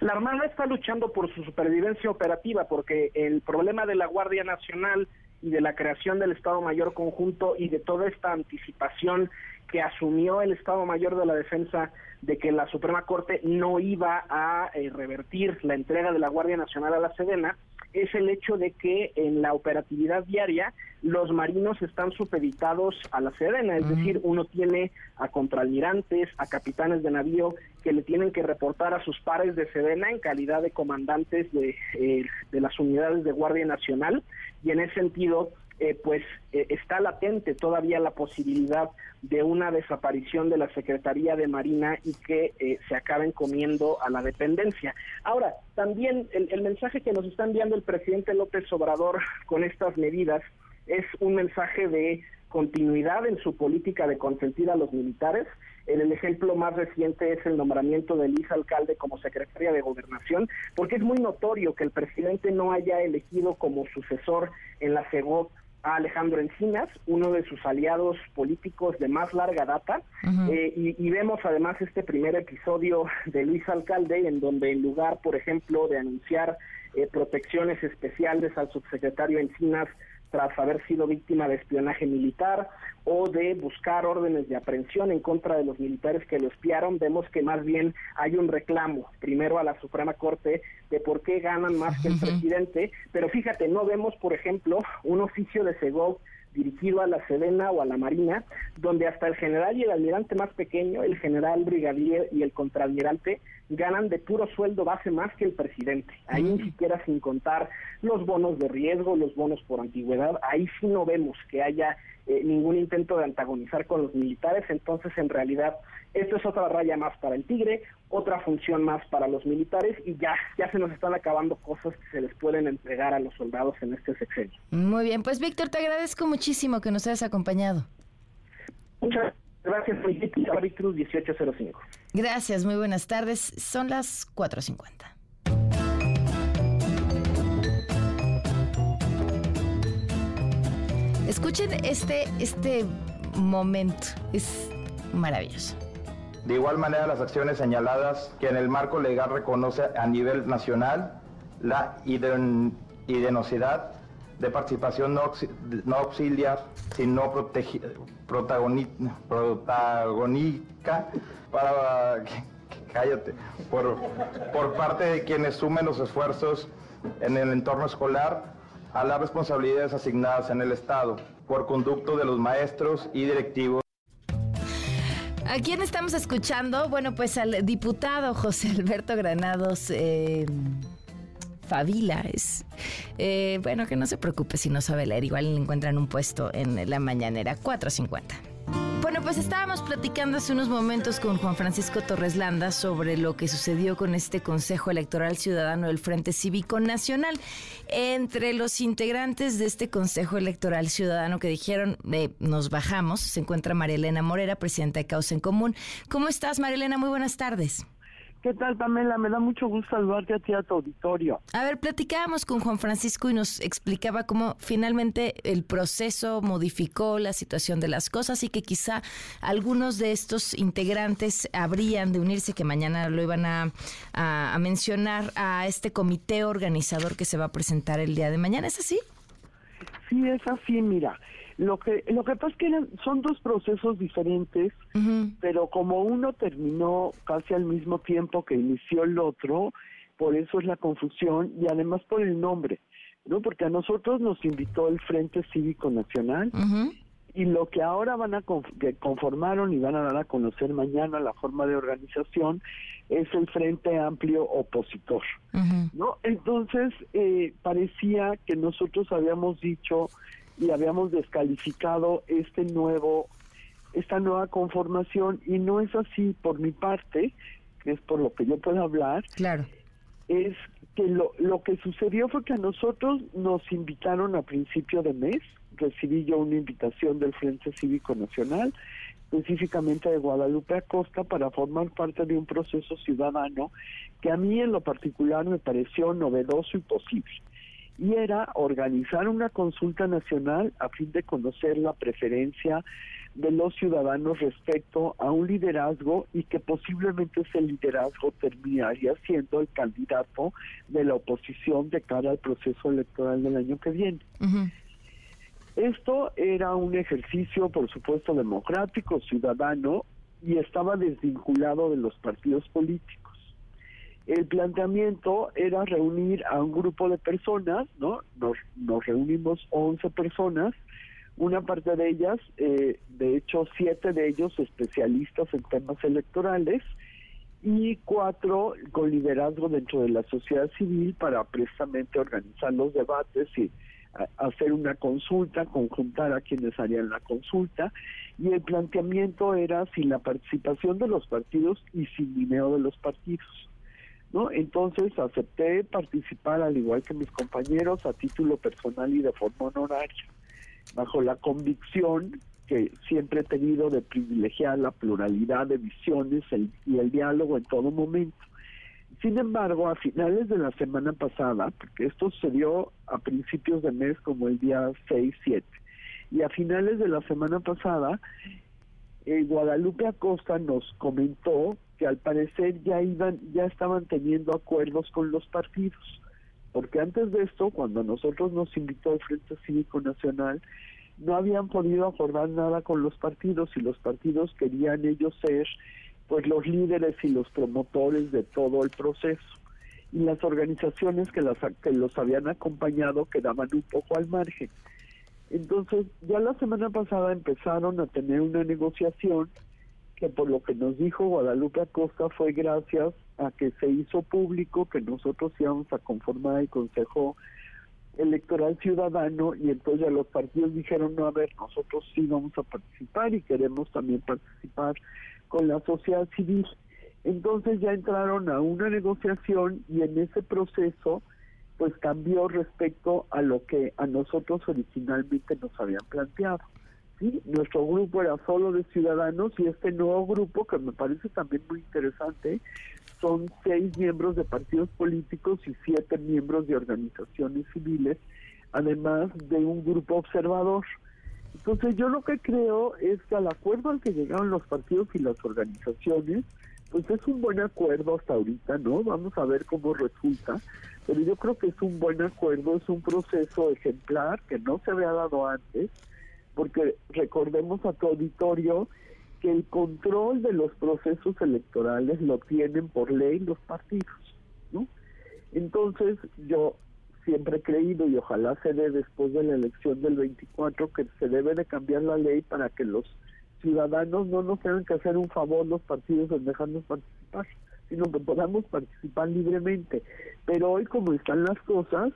S20: La Armada está luchando por su supervivencia operativa porque el problema de la Guardia Nacional y de la creación del Estado Mayor Conjunto y de toda esta anticipación que asumió el Estado Mayor de la Defensa de que la Suprema Corte no iba a eh, revertir la entrega de la Guardia Nacional a la Sedena, es el hecho de que en la operatividad diaria los marinos están supeditados a la Sedena, es decir, uno tiene a contraalmirantes, a capitanes de navío que le tienen que reportar a sus pares de Sedena en calidad de comandantes de, eh, de las unidades de Guardia Nacional y en ese sentido eh, pues eh, está latente todavía la posibilidad de una desaparición de la Secretaría de Marina y que eh, se acaben comiendo a la dependencia. Ahora, también el, mensaje que nos está enviando el presidente López Obrador con estas medidas es un mensaje de continuidad en su política de consentir a los militares. El ejemplo más reciente es el nombramiento de Lisa Alcalde como secretaria de Gobernación, porque es muy notorio que el presidente no haya elegido como sucesor en la CEGOP a Alejandro Encinas, uno de sus aliados políticos de más larga data, eh, y, vemos además este primer episodio de Luis Alcalde, en donde en lugar, por ejemplo, de anunciar eh, protecciones especiales al subsecretario Encinas tras haber sido víctima de espionaje militar o de buscar órdenes de aprehensión en contra de los militares que lo espiaron, vemos que más bien hay un reclamo, primero a la Suprema Corte, de por qué ganan más que el presidente, pero fíjate, no vemos, por ejemplo, un oficio de Segov dirigido a la Sedena o a la Marina, donde hasta el general y el almirante más pequeño, el general brigadier y el contraalmirante, ganan de puro sueldo base más que el presidente. Ahí ni siquiera sin contar los bonos de riesgo, los bonos por antigüedad, ahí sí no vemos que haya eh, ningún intento de antagonizar con los militares, entonces en realidad esto es otra raya más para el Tigre, otra función más para los militares y ya, ya se nos están acabando cosas que se les pueden entregar a los soldados en este sexenio.
S2: Muy bien, pues Víctor, te agradezco muchísimo que nos hayas acompañado.
S20: Muchas gracias, Cruz 1805.
S2: Gracias, muy buenas tardes. Son las 4.50. Escuchen este, este momento, es maravilloso.
S24: De igual manera, las acciones señaladas que en el marco legal reconoce a nivel nacional la idenosidad de participación no, auxiliar, sino protagónica para cállate, por, por parte de quienes sumen los esfuerzos en el entorno escolar a las responsabilidades asignadas en el Estado por conducto de los maestros y directivos.
S2: ¿A quién estamos escuchando? Bueno, pues al diputado José Alberto Granados. Eh, Favila es. Eh, bueno, que no se preocupe si no sabe leer, igual le encuentran un puesto en la mañanera 450. Bueno, pues estábamos platicando hace unos momentos con Juan Francisco Torres Landa sobre lo que sucedió con este Consejo Electoral Ciudadano del Frente Cívico Nacional. Entre los integrantes de este Consejo Electoral Ciudadano que dijeron, eh, nos bajamos, se encuentra María Elena Morera, presidenta de Causa en Común. ¿Cómo estás, María Elena? Muy buenas tardes.
S25: ¿Qué tal, Pamela? Me da mucho gusto saludarte a ti a tu auditorio.
S2: A ver, platicábamos con Juan Francisco y nos explicaba cómo finalmente el proceso modificó la situación de las cosas y que quizá algunos de estos integrantes habrían de unirse, que mañana lo iban a, a mencionar, a este comité organizador que se va a presentar el día de mañana. ¿Es así?
S25: Sí, es así, mira. Lo que lo que pasa es que eran, son dos procesos diferentes, pero como uno terminó casi al mismo tiempo que inició el otro, por eso es la confusión y además por el nombre, ¿no? Porque a nosotros nos invitó el Frente Cívico Nacional y lo que ahora van a que conformaron y van a dar a conocer mañana la forma de organización es el Frente Amplio Opositor, ¿no? Entonces eh, parecía que nosotros habíamos dicho y habíamos descalificado este nuevo esta nueva conformación y no es así por mi parte, que es por lo que yo puedo hablar.
S2: Claro.
S25: Es que lo, lo que sucedió fue que a nosotros nos invitaron a principio de mes, recibí yo una invitación del Frente Cívico Nacional, específicamente de Guadalupe Acosta, para formar parte de un proceso ciudadano que a mí en lo particular me pareció novedoso y posible y era organizar una consulta nacional a fin de conocer la preferencia de los ciudadanos respecto a un liderazgo y que posiblemente ese liderazgo terminaría siendo el candidato de la oposición de cara al proceso electoral del año que viene. Esto era un ejercicio, por supuesto, democrático, ciudadano, y estaba desvinculado de los partidos políticos el planteamiento era reunir a un grupo de personas, ¿no? Nos, nos reunimos 11 personas, una parte de ellas, eh, de hecho siete de ellos especialistas en temas electorales y cuatro con liderazgo dentro de la sociedad civil para precisamente organizar los debates y hacer una consulta, conjuntar a quienes harían la consulta y el planteamiento era sin la participación de los partidos y sin dinero de los partidos. ¿No? Entonces acepté participar al igual que mis compañeros a título personal y de forma honoraria, bajo la convicción que siempre he tenido de privilegiar la pluralidad de visiones y el diálogo en todo momento. Sin embargo, a finales de la semana pasada, porque esto sucedió a principios de mes como el día 6, 7, y a finales de la semana pasada, eh, Guadalupe Acosta nos comentó que al parecer ya iban, ya estaban teniendo acuerdos con los partidos, porque antes de esto, cuando nosotros nos invitó el Frente Cívico Nacional, no habían podido acordar nada con los partidos y los partidos querían ellos ser pues los líderes y los promotores de todo el proceso y las organizaciones que, las, que los habían acompañado quedaban un poco al margen. Entonces, ya la semana pasada empezaron a tener una negociación que por lo que nos dijo Guadalupe Acosta fue gracias a que se hizo público que nosotros íbamos a conformar el Consejo Electoral Ciudadano y entonces los partidos dijeron, no, a ver, nosotros sí vamos a participar y queremos también participar con la sociedad civil. Entonces ya entraron a una negociación y en ese proceso pues cambió respecto a lo que a nosotros originalmente nos habían planteado. ¿Sí? Nuestro grupo era solo de ciudadanos y este nuevo grupo, que me parece también muy interesante, son seis miembros de partidos políticos y siete miembros de organizaciones civiles, además de un grupo observador. Entonces yo lo que creo es que al acuerdo al que llegaron los partidos y las organizaciones, pues es un buen acuerdo hasta ahorita, ¿no? Vamos a ver cómo resulta, pero yo creo que es un buen acuerdo, es un proceso ejemplar que no se había dado antes, porque recordemos a tu auditorio que el control de los procesos electorales lo tienen por ley los partidos, ¿no? Entonces yo siempre he creído y ojalá se dé después de la elección del 24 que se debe de cambiar la ley para que los ciudadanos no nos tengan que hacer un favor los partidos en dejarnos participar, sino que podamos participar libremente. Pero hoy como están las cosas,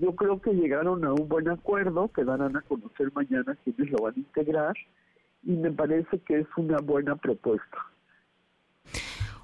S25: yo creo que llegaron a un buen acuerdo que darán a conocer mañana quienes lo van a integrar y me parece que es una buena propuesta.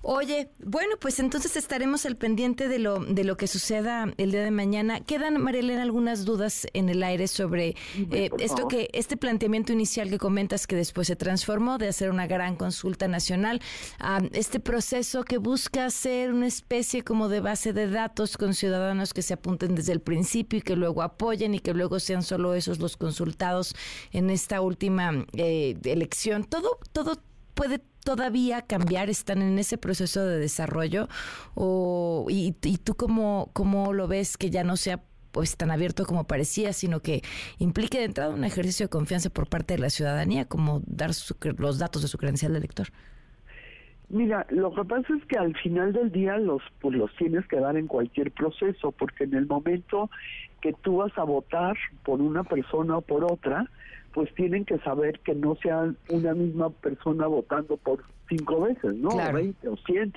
S2: Oye, bueno, pues entonces estaremos al pendiente de lo, de lo que suceda el día de mañana. Quedan, Marilena, algunas dudas en el aire sobre eh, esto que, este planteamiento inicial que comentas que después se transformó de hacer una gran consulta nacional, a este proceso que busca ser una especie como de base de datos con ciudadanos que se apunten desde el principio y que luego apoyen y que luego sean solo esos los consultados en esta última eh, elección. Todo, todo puede todavía cambiar? ¿Están en ese proceso de desarrollo? O, y, tú cómo, cómo lo ves que ya no sea pues tan abierto como parecía, sino que implique de entrada un ejercicio de confianza por parte de la ciudadanía, como dar los datos de su credencial de elector.
S25: Mira, lo que pasa es que al final del día los pues los tienes que dar en cualquier proceso, porque en el momento que tú vas a votar por una persona o por otra, pues tienen que saber que no sean una misma persona votando por cinco veces, ¿no? O 20 o 100.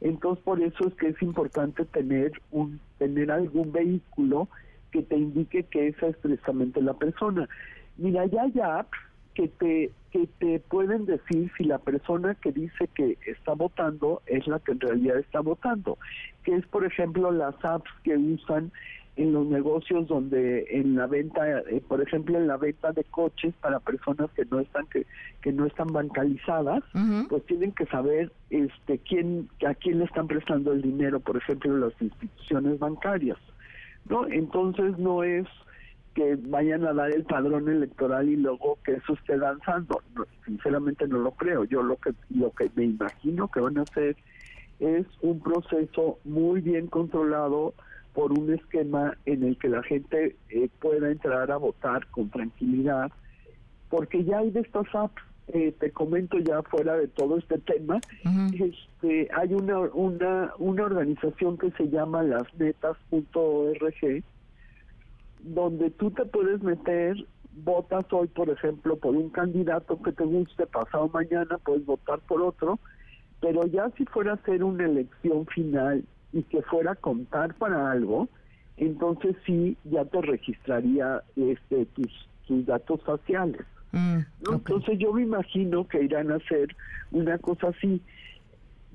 S25: Entonces, por eso es que es importante tener un tener algún vehículo que te indique que esa es precisamente la persona. Mira, ya hay apps que te que te pueden decir si la persona que dice que está votando es la que en realidad está votando, que es por ejemplo las apps que usan en los negocios donde en la venta, eh, por ejemplo, en la venta de coches para personas que no están que, que no están bancalizadas, pues tienen que saber este quién a quién le están prestando el dinero, por ejemplo, las instituciones bancarias. ¿No? Entonces no es que vayan a dar el padrón electoral y luego que eso esté danzando. sinceramente no lo creo. Yo lo que lo que me imagino que van a hacer es un proceso muy bien controlado por un esquema en el que la gente eh, pueda entrar a votar con tranquilidad, porque ya hay de estas apps, eh, te comento ya fuera de todo este tema, este, hay una, una, una organización que se llama lasnetas.org, donde tú te puedes meter, votas hoy, por ejemplo, por un candidato que te guste, pasado mañana puedes votar por otro, pero ya si fuera a ser una elección final y que fuera a contar para algo, entonces sí ya te registraría este tus, tus datos faciales. Mm, entonces yo me imagino que irán a hacer una cosa así.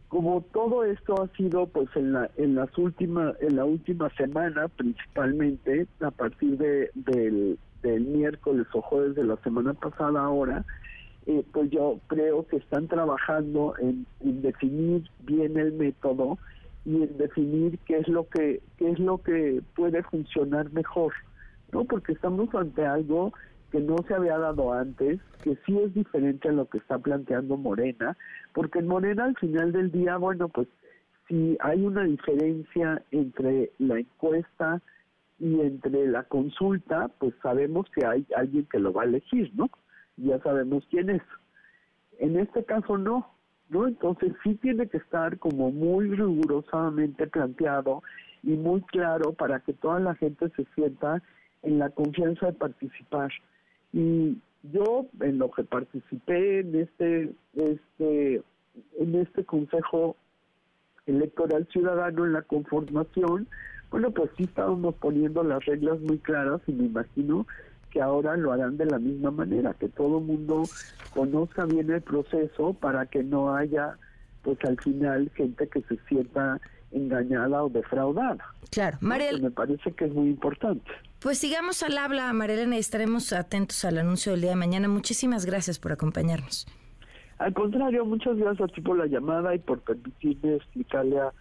S25: Como todo esto ha sido pues en la en las últimas en la última semana principalmente a partir de del, del miércoles o jueves de la semana pasada ahora eh, pues yo creo que están trabajando en, en definir bien el método y en definir qué es lo que qué es lo que puede funcionar mejor no porque estamos ante algo que no se había dado antes que sí es diferente a lo que está planteando Morena porque en Morena al final del día bueno pues si hay una diferencia entre la encuesta y entre la consulta pues sabemos que hay alguien que lo va a elegir no ya sabemos quién es. En este caso no ¿no? Entonces sí tiene que estar como muy rigurosamente planteado y muy claro para que toda la gente se sienta en la confianza de participar. Y yo en lo que participé en este este en este consejo electoral ciudadano en la conformación, bueno, pues sí estábamos poniendo las reglas muy claras y me imagino que ahora lo harán de la misma manera, que todo el mundo conozca bien el proceso para que no haya, pues al final, gente que se sienta engañada o defraudada.
S2: Claro, Mariel.
S25: Me parece que es muy importante.
S2: Pues sigamos al habla, Marilena, y estaremos atentos al anuncio del día de mañana. Muchísimas gracias por acompañarnos.
S25: Al contrario, muchas gracias a ti por la llamada y por permitirme explicarle a,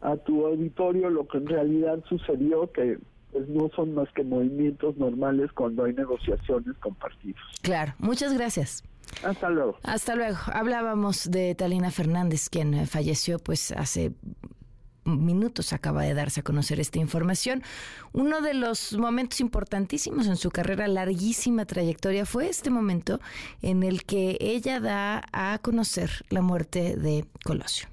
S25: a tu auditorio lo que en realidad sucedió, que pues no son más que movimientos normales cuando hay negociaciones con partidos.
S2: Claro, muchas gracias.
S25: Hasta luego.
S2: Hasta luego. Hablábamos de Talina Fernández, quien eh, falleció pues hace minutos acaba de darse a conocer esta información. Uno de los momentos importantísimos en su carrera, larguísima trayectoria, fue este momento en el que ella da a conocer la muerte de Colosio.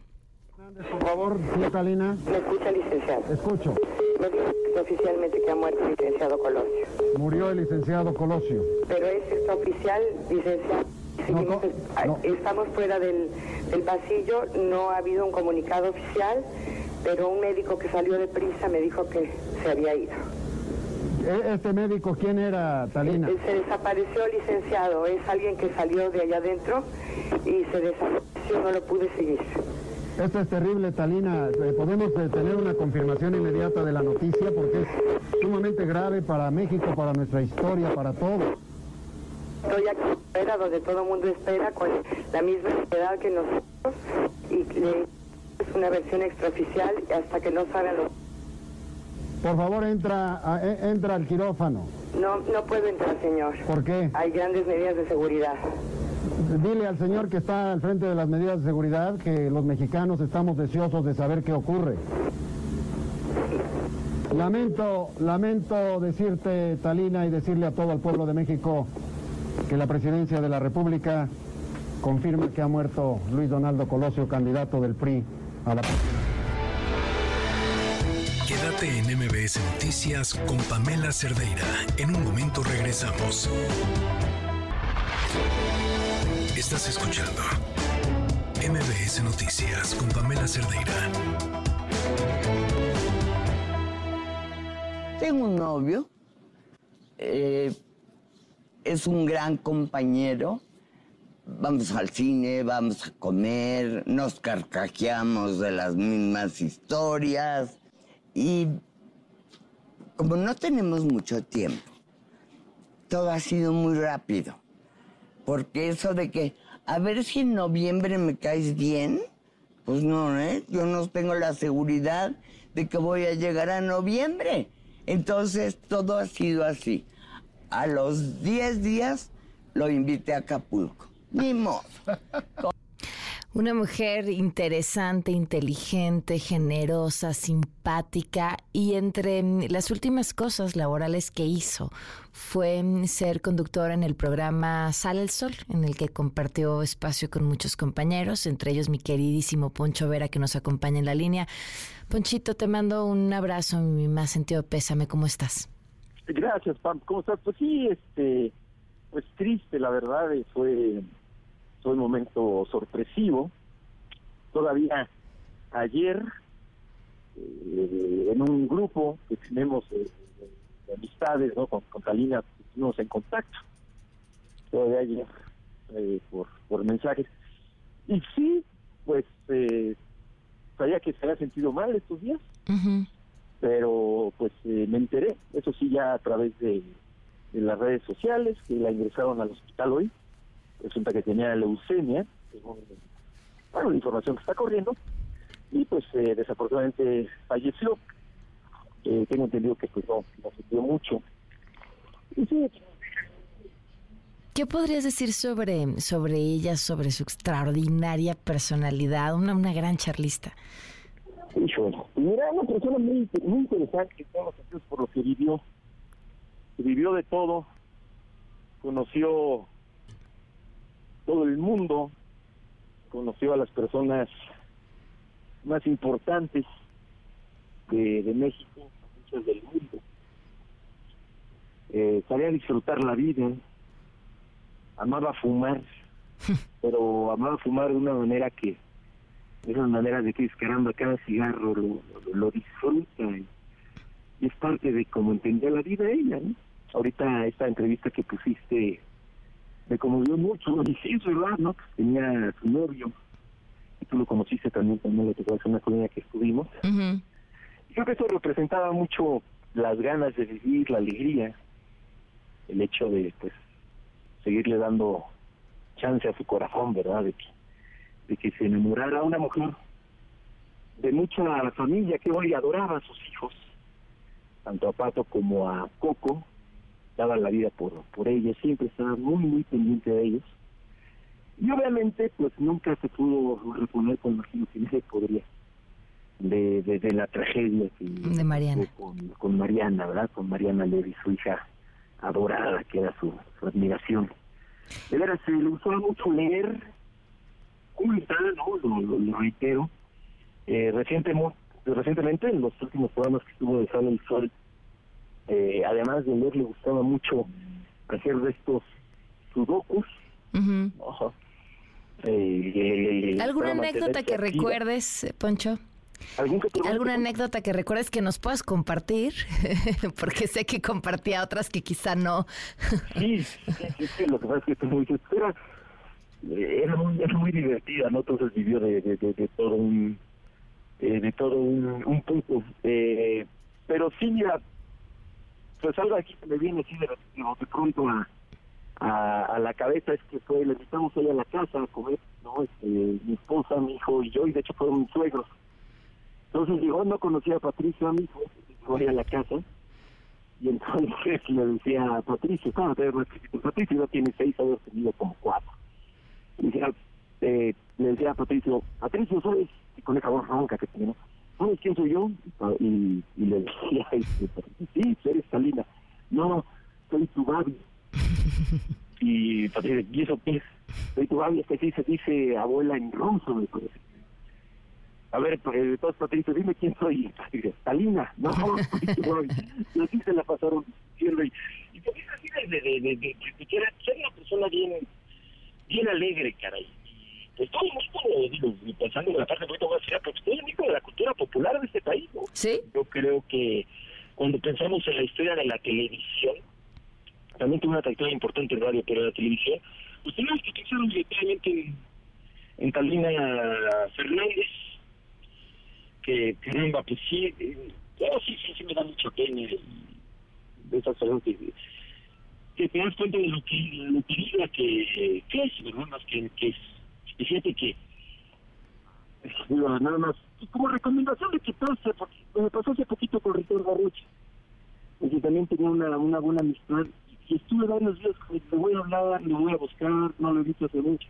S26: Por favor, Talina.
S23: ¿Me escucha, licenciado?
S26: Escucho.
S23: Oficialmente que ha muerto el licenciado Colosio.
S26: Murió el licenciado Colosio.
S23: Pero es oficial, licenciado. Estamos fuera del, del pasillo, no ha habido un comunicado oficial, pero un médico que salió de prisa me dijo que se había ido.
S26: ¿E-, ¿Este médico quién era, Talina?
S23: Se desapareció, licenciado. Es alguien que salió de allá adentro y se desapareció, no lo pude seguir.
S26: Esto es terrible, Talina. Eh, podemos eh, tener una confirmación inmediata de la noticia porque es sumamente grave para México, para nuestra historia, para todos.
S23: Estoy aquí espera, donde todo el mundo espera, con la misma edad que nosotros, y es una versión extraoficial hasta que no salgan los...
S26: Por favor, entra, e, entra al quirófano.
S23: No, no puedo entrar, señor.
S26: ¿Por qué?
S23: Hay grandes medidas de seguridad.
S26: Dile al señor que está al frente de las medidas de seguridad que los mexicanos estamos deseosos de saber qué ocurre. Lamento, lamento decirte, Talina, y decirle a todo el pueblo de México que la presidencia de la República confirma que ha muerto Luis Donaldo Colosio, candidato del PRI a la.
S1: Quédate en MBS Noticias con Pamela Cerdeira. En un momento regresamos. Estás escuchando MBS Noticias con Pamela Cerdeira.
S27: Tengo un novio, eh, es un gran compañero, vamos al cine, vamos a comer, nos carcajeamos de las mismas historias y como no tenemos mucho tiempo, todo ha sido muy rápido, porque eso de que a ver si en noviembre me caes bien, pues no, ¿eh? Yo no tengo la seguridad de que voy a llegar a noviembre. Entonces todo ha sido así. A los 10 días lo invité a Acapulco. Ni modo. <laughs>
S2: Una mujer interesante, inteligente, generosa, simpática y entre las últimas cosas laborales que hizo fue ser conductora en el programa Sale el Sol, en el que compartió espacio con muchos compañeros, entre ellos mi queridísimo Poncho Vera que nos acompaña en la línea. Ponchito, te mando un abrazo, mi más sentido pésame, ¿cómo estás?
S28: Gracias, Pam, ¿cómo estás? Pues sí, este, pues triste, la verdad, fue fue un momento sorpresivo. Todavía ayer, eh, en un grupo que tenemos de, amistades, ¿no? Con, con Talina estuvimos en contacto. Todavía ayer, eh, por, por mensajes. Y sí, pues eh, sabía que se había sentido mal estos días, pero pues me enteré, eso sí, ya a través de, de las redes sociales, que la ingresaron al hospital hoy resulta que tenía leucemia, según bueno, la información que está corriendo, y pues eh, desafortunadamente falleció. Eh, tengo entendido que pues no, no dio mucho.
S2: ¿Qué podrías decir sobre, sobre ella, sobre su extraordinaria personalidad, una, una gran charlista?
S28: bueno, era una persona muy, muy interesante en todos los sentidos por lo que vivió. Vivió de todo, conoció todo el mundo, conoció a las personas más importantes de, México, muchas del mundo. Eh, sabía disfrutar la vida, amaba fumar, <laughs> pero amaba fumar de una manera que, de una manera de que caramba, cada cigarro lo, lo, disfruta y, es parte de cómo entendía la vida ella. ¿no? Ahorita esta entrevista que pusiste me conmovió mucho. Y sí, es verdad, ¿no? Tenía su novio, y tú lo conociste también, también lo te en una colonia que estuvimos. creo que eso representaba mucho las ganas de vivir, la alegría, el hecho de, pues, seguirle dando chance a su corazón, ¿verdad? De que, de que se enamorara una mujer de mucha familia que hoy adoraba a sus hijos, tanto a Pato como a Coco, daba la vida por, por ellos, siempre estaba muy, muy pendiente de ellos. Y obviamente, pues nunca se pudo reponer con lo que se podría de, de, la tragedia que
S2: de Mariana.
S28: Con, con, Mariana, ¿verdad? Con Mariana Levy, su hija adorada, que era su, admiración. De veras, se le gustaba mucho leer, culta, ¿no? Lo, reitero. Eh, recientemente, recientemente, en los últimos programas que estuvo de Sal el Sol, eh, además de leer, le gustaba mucho hacer de estos sudokus.
S2: Eh, ¿Alguna anécdota que recuerdes, Poncho? ¿Alguna anécdota que recuerdes que nos puedas compartir? <laughs> Porque sé que compartía otras que quizá no.
S28: sí, sí, lo que pasa es que muy, era, era, muy, era muy divertida, ¿no? Entonces vivió de, de, de, todo un eh, de todo un, un punto. Eh, pero sí, mira, pues algo aquí que me viene así de, de pronto a, a, la cabeza es que fue, le invitamos hoy a la casa a comer, ¿no? Este, mi esposa, mi hijo y yo, y de hecho fueron mis suegros. Entonces llegó, no conocía a Patricio, a mi hijo, fue a la casa, y entonces <laughs> le decía a Patricio, estaba Patricio no tiene seis, había tenido como cuatro. Y decía, eh, le decía a Patricio, Patricio, ¿sabes? Y con esa voz ronca que tenemos, ¿sabes quién soy yo? Y, le decía, <laughs> sí, eres Talina. No, soy tu babi. <laughs> y entonces, ¿y eso qué es? Soy tu babi, es que sí se dice abuela en ruso, me parece. A ver, pues, entonces Patricio, dime quién soy. <laughs> Talina, no, y así se la pasaron diciendo. Y, y te así de, de, de, de, que era, una persona bien, bien alegre, caray pues todo el mundo, digo, pensando en la parte un poquito más allá, pues todo el mundo de la cultura popular de este país, ¿no?
S2: Sí.
S28: Yo creo que cuando pensamos en la historia de la televisión, también tuve una trayectoria importante en radio, pero en la televisión, pues tenemos que pensar directamente en, en Talina Fernández, que caramba, pues sí, eh, sí, sí, sí me da mucha pena de esas personas que, que te das cuenta de lo que, lo que que, que es, ¿verdad? Más que, que es y fíjate que, digo, nada más, como recomendación de que pase, porque me pasó hace poquito con Ricardo Arruchi, porque también tenía una, una buena amistad, y estuve varios días le voy a hablar, le voy a buscar, no lo he visto hace mucho.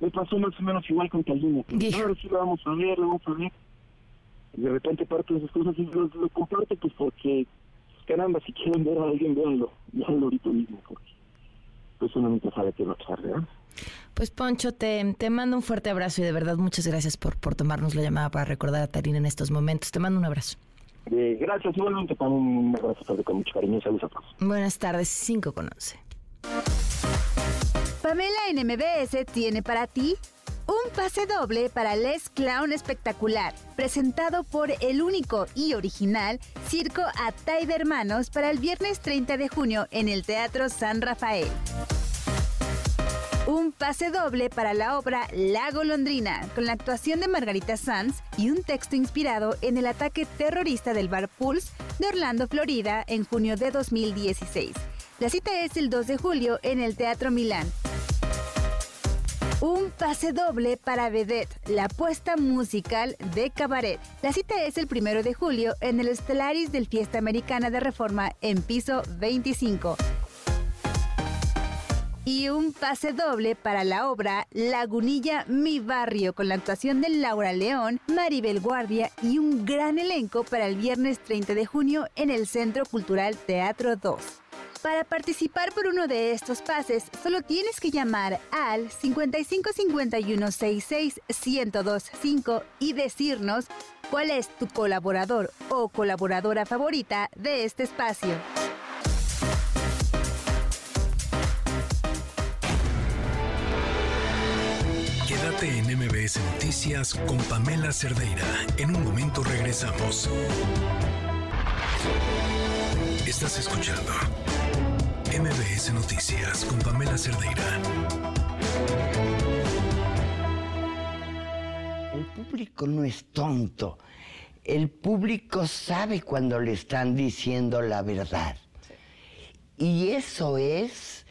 S28: Me pasó más o menos igual con Calvino, ahora sí lo vamos a ver, lo vamos a ver. Y de repente parte de esas cosas y lo, lo comparto pues porque, caramba, si quieren ver a alguien, véanlo, véanlo ahorita mismo, porque pues uno nunca sabe qué va a pasar, ¿verdad?
S2: Pues Poncho, te, te mando un fuerte abrazo y de verdad muchas gracias por, por tomarnos la llamada para recordar a Tarina en estos momentos. Te mando un abrazo.
S28: Eh, gracias, igualmente también un abrazo con mucho cariño. Saludos a todos.
S2: Buenas tardes, 5 con 11.
S29: Pamela en MBS tiene para ti un pase doble para Les Clown Espectacular, presentado por el único y original Circo Atay de Hermanos para el viernes 30 de junio en el Teatro San Rafael un pase doble para la obra La Golondrina, con la actuación de Margarita Sanz y un texto inspirado en el ataque terrorista del Bar Pulse de Orlando, Florida, en junio de 2016. La cita es el 2 de julio en el Teatro Milán. Un pase doble para Vedette, la apuesta musical de Cabaret. La cita es el 1 de julio en el Stellaris del Fiesta Americana de Reforma en piso 25 y un pase doble para la obra Lagunilla Mi Barrio con la actuación de Laura León, Maribel Guardia y un gran elenco para el viernes 30 de junio en el Centro Cultural Teatro 2. Para participar por uno de estos pases, solo tienes que llamar al 5551661025 y decirnos cuál es tu colaborador o colaboradora favorita de este espacio.
S1: En MBS Noticias con Pamela Cerdeira. En un momento regresamos. Estás escuchando MBS Noticias con Pamela Cerdeira.
S27: El público no es tonto. El público sabe cuando le están diciendo la verdad. Y eso es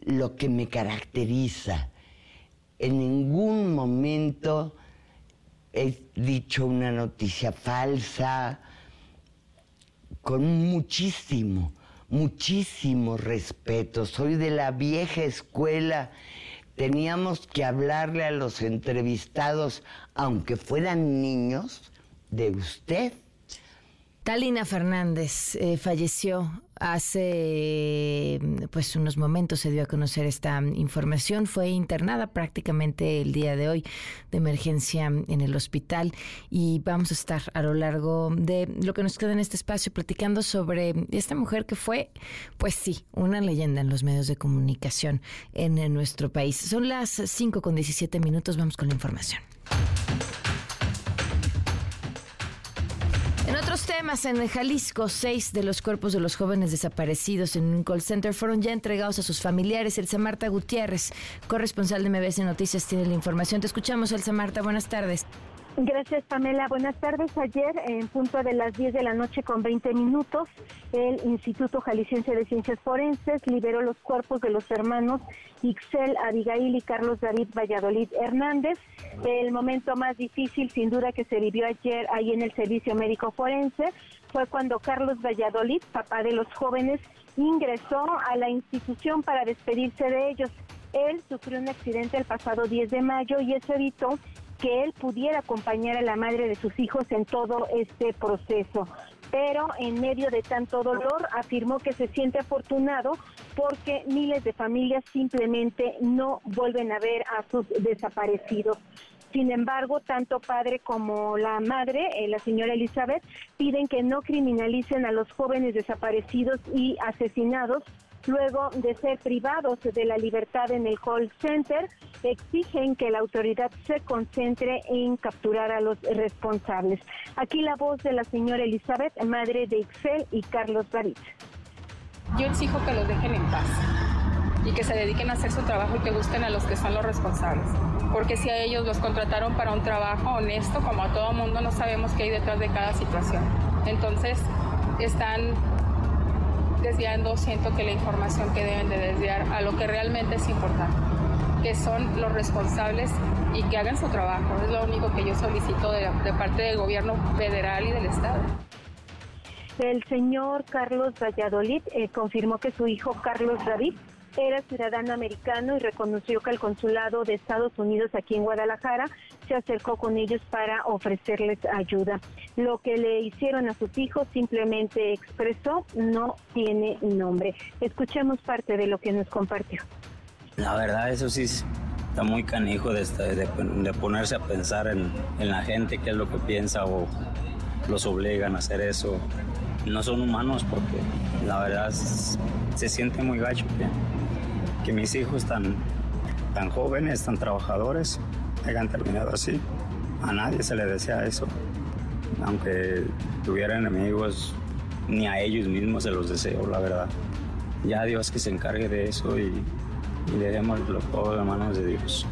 S27: lo que me caracteriza en ningún momento he dicho una noticia falsa, con muchísimo, muchísimo respeto. Soy de la vieja escuela. Teníamos que hablarle a los entrevistados, aunque fueran niños, de usted.
S2: Talina Fernández eh, falleció hace pues unos momentos se dio a conocer esta información. Fue internada prácticamente el día de hoy de emergencia en el hospital y vamos a estar a lo largo de lo que nos queda en este espacio platicando sobre esta mujer que fue pues sí una leyenda en los medios de comunicación en, en nuestro país. Son las 5 con 17 minutos. Vamos con la información En otros temas, en Jalisco, seis de los cuerpos de los jóvenes desaparecidos en un call center fueron ya entregados a sus familiares. Elsa Marta Gutiérrez, corresponsal de MBS Noticias, tiene la información. Te escuchamos, Elsa Marta. Buenas tardes.
S13: Gracias, Pamela. Buenas tardes. Ayer, en punto de las 10 de la noche con 20 minutos, el Instituto Jalisciense de Ciencias Forenses liberó los cuerpos de los hermanos Ixel Abigail y Carlos David Valladolid Hernández. El momento más difícil, sin duda, que se vivió ayer ahí en el Servicio Médico Forense fue cuando Carlos Valladolid, papá de los jóvenes, ingresó a la institución para despedirse de ellos. Él sufrió un accidente el pasado 10 de mayo y eso evitó que él pudiera acompañar a la madre de sus hijos en todo este proceso pero en medio de tanto dolor afirmó que se siente afortunado porque miles de familias simplemente no vuelven a ver a sus desaparecidos. Sin embargo, tanto padre como la madre, eh, la señora Elizabeth, piden que no criminalicen a los jóvenes desaparecidos y asesinados luego de ser privados de la libertad en el call center, exigen que la autoridad se concentre en capturar a los responsables. Aquí la voz de la señora Elizabeth, madre de Excel y Carlos David.
S30: Yo exijo que los dejen en paz y que se dediquen a hacer su trabajo y que busquen a los que son los responsables. Porque si a ellos los contrataron para un trabajo honesto, como a todo mundo, no sabemos qué hay detrás de cada situación. Entonces, están desviando, siento que la información que deben de desviar a lo que realmente es importante, que son los responsables y que hagan su trabajo. Es lo único que yo solicito de, parte del gobierno federal y del Estado.
S13: El señor Carlos Valladolid eh, confirmó que su hijo Carlos David era ciudadano americano y reconoció que el consulado de Estados Unidos aquí en Guadalajara se acercó con ellos para ofrecerles ayuda. Lo que le hicieron a sus hijos simplemente expresó no tiene nombre. Escuchemos parte de lo que nos compartió.
S31: La verdad, eso sí está muy canijo de, ponerse a pensar en, la gente, qué es lo que piensa o los obligan a hacer eso. No son humanos porque la verdad se siente muy gacho que mis hijos tan, tan jóvenes, tan trabajadores, hayan terminado así. A nadie se le desea eso. Aunque tuvieran enemigos, ni a ellos mismos se los deseo, la verdad. Ya Dios que se encargue de eso y, y dejémoslo todo en manos de Dios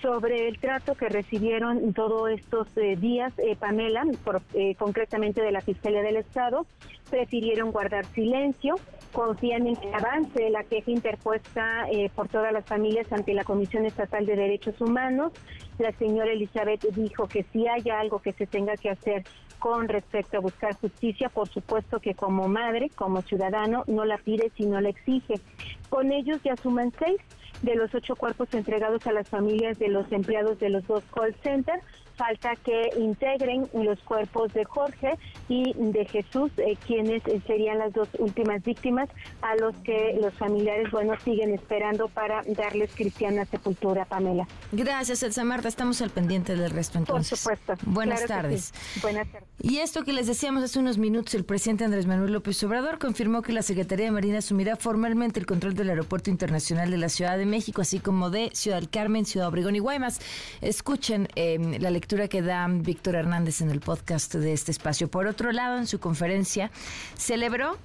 S13: sobre el trato que recibieron todos estos eh, días, eh, Pamela, eh, concretamente de la Fiscalía del Estado, prefirieron guardar silencio confían en el avance la queja interpuesta eh, por todas las familias ante la Comisión Estatal de Derechos Humanos. La señora Elizabeth dijo que si hay algo que se tenga que hacer con respecto a buscar justicia, por supuesto que como madre, como ciudadano, no la pide, sino la exige. Con ellos ya suman seis de los ocho cuerpos entregados a las familias de los empleados de los dos call centers falta que integren los cuerpos de Jorge y de Jesús, eh, quienes serían las dos últimas víctimas, a los que los familiares, bueno, siguen esperando para darles cristiana sepultura, Pamela.
S2: Gracias, Elsa Marta. Estamos al pendiente del resto entonces.
S13: Por supuesto.
S2: Buenas tardes.
S13: Buenas tardes.
S2: Y esto que les decíamos hace unos minutos, el presidente Andrés Manuel López Obrador confirmó que la Secretaría de Marina asumirá formalmente el control del Aeropuerto Internacional de la Ciudad de México, así como de Ciudad del Carmen, Ciudad Obregón y Guaymas. Escuchen eh, la lectura que da Víctor Hernández en el podcast de este espacio. Por otro lado, en su conferencia, celebró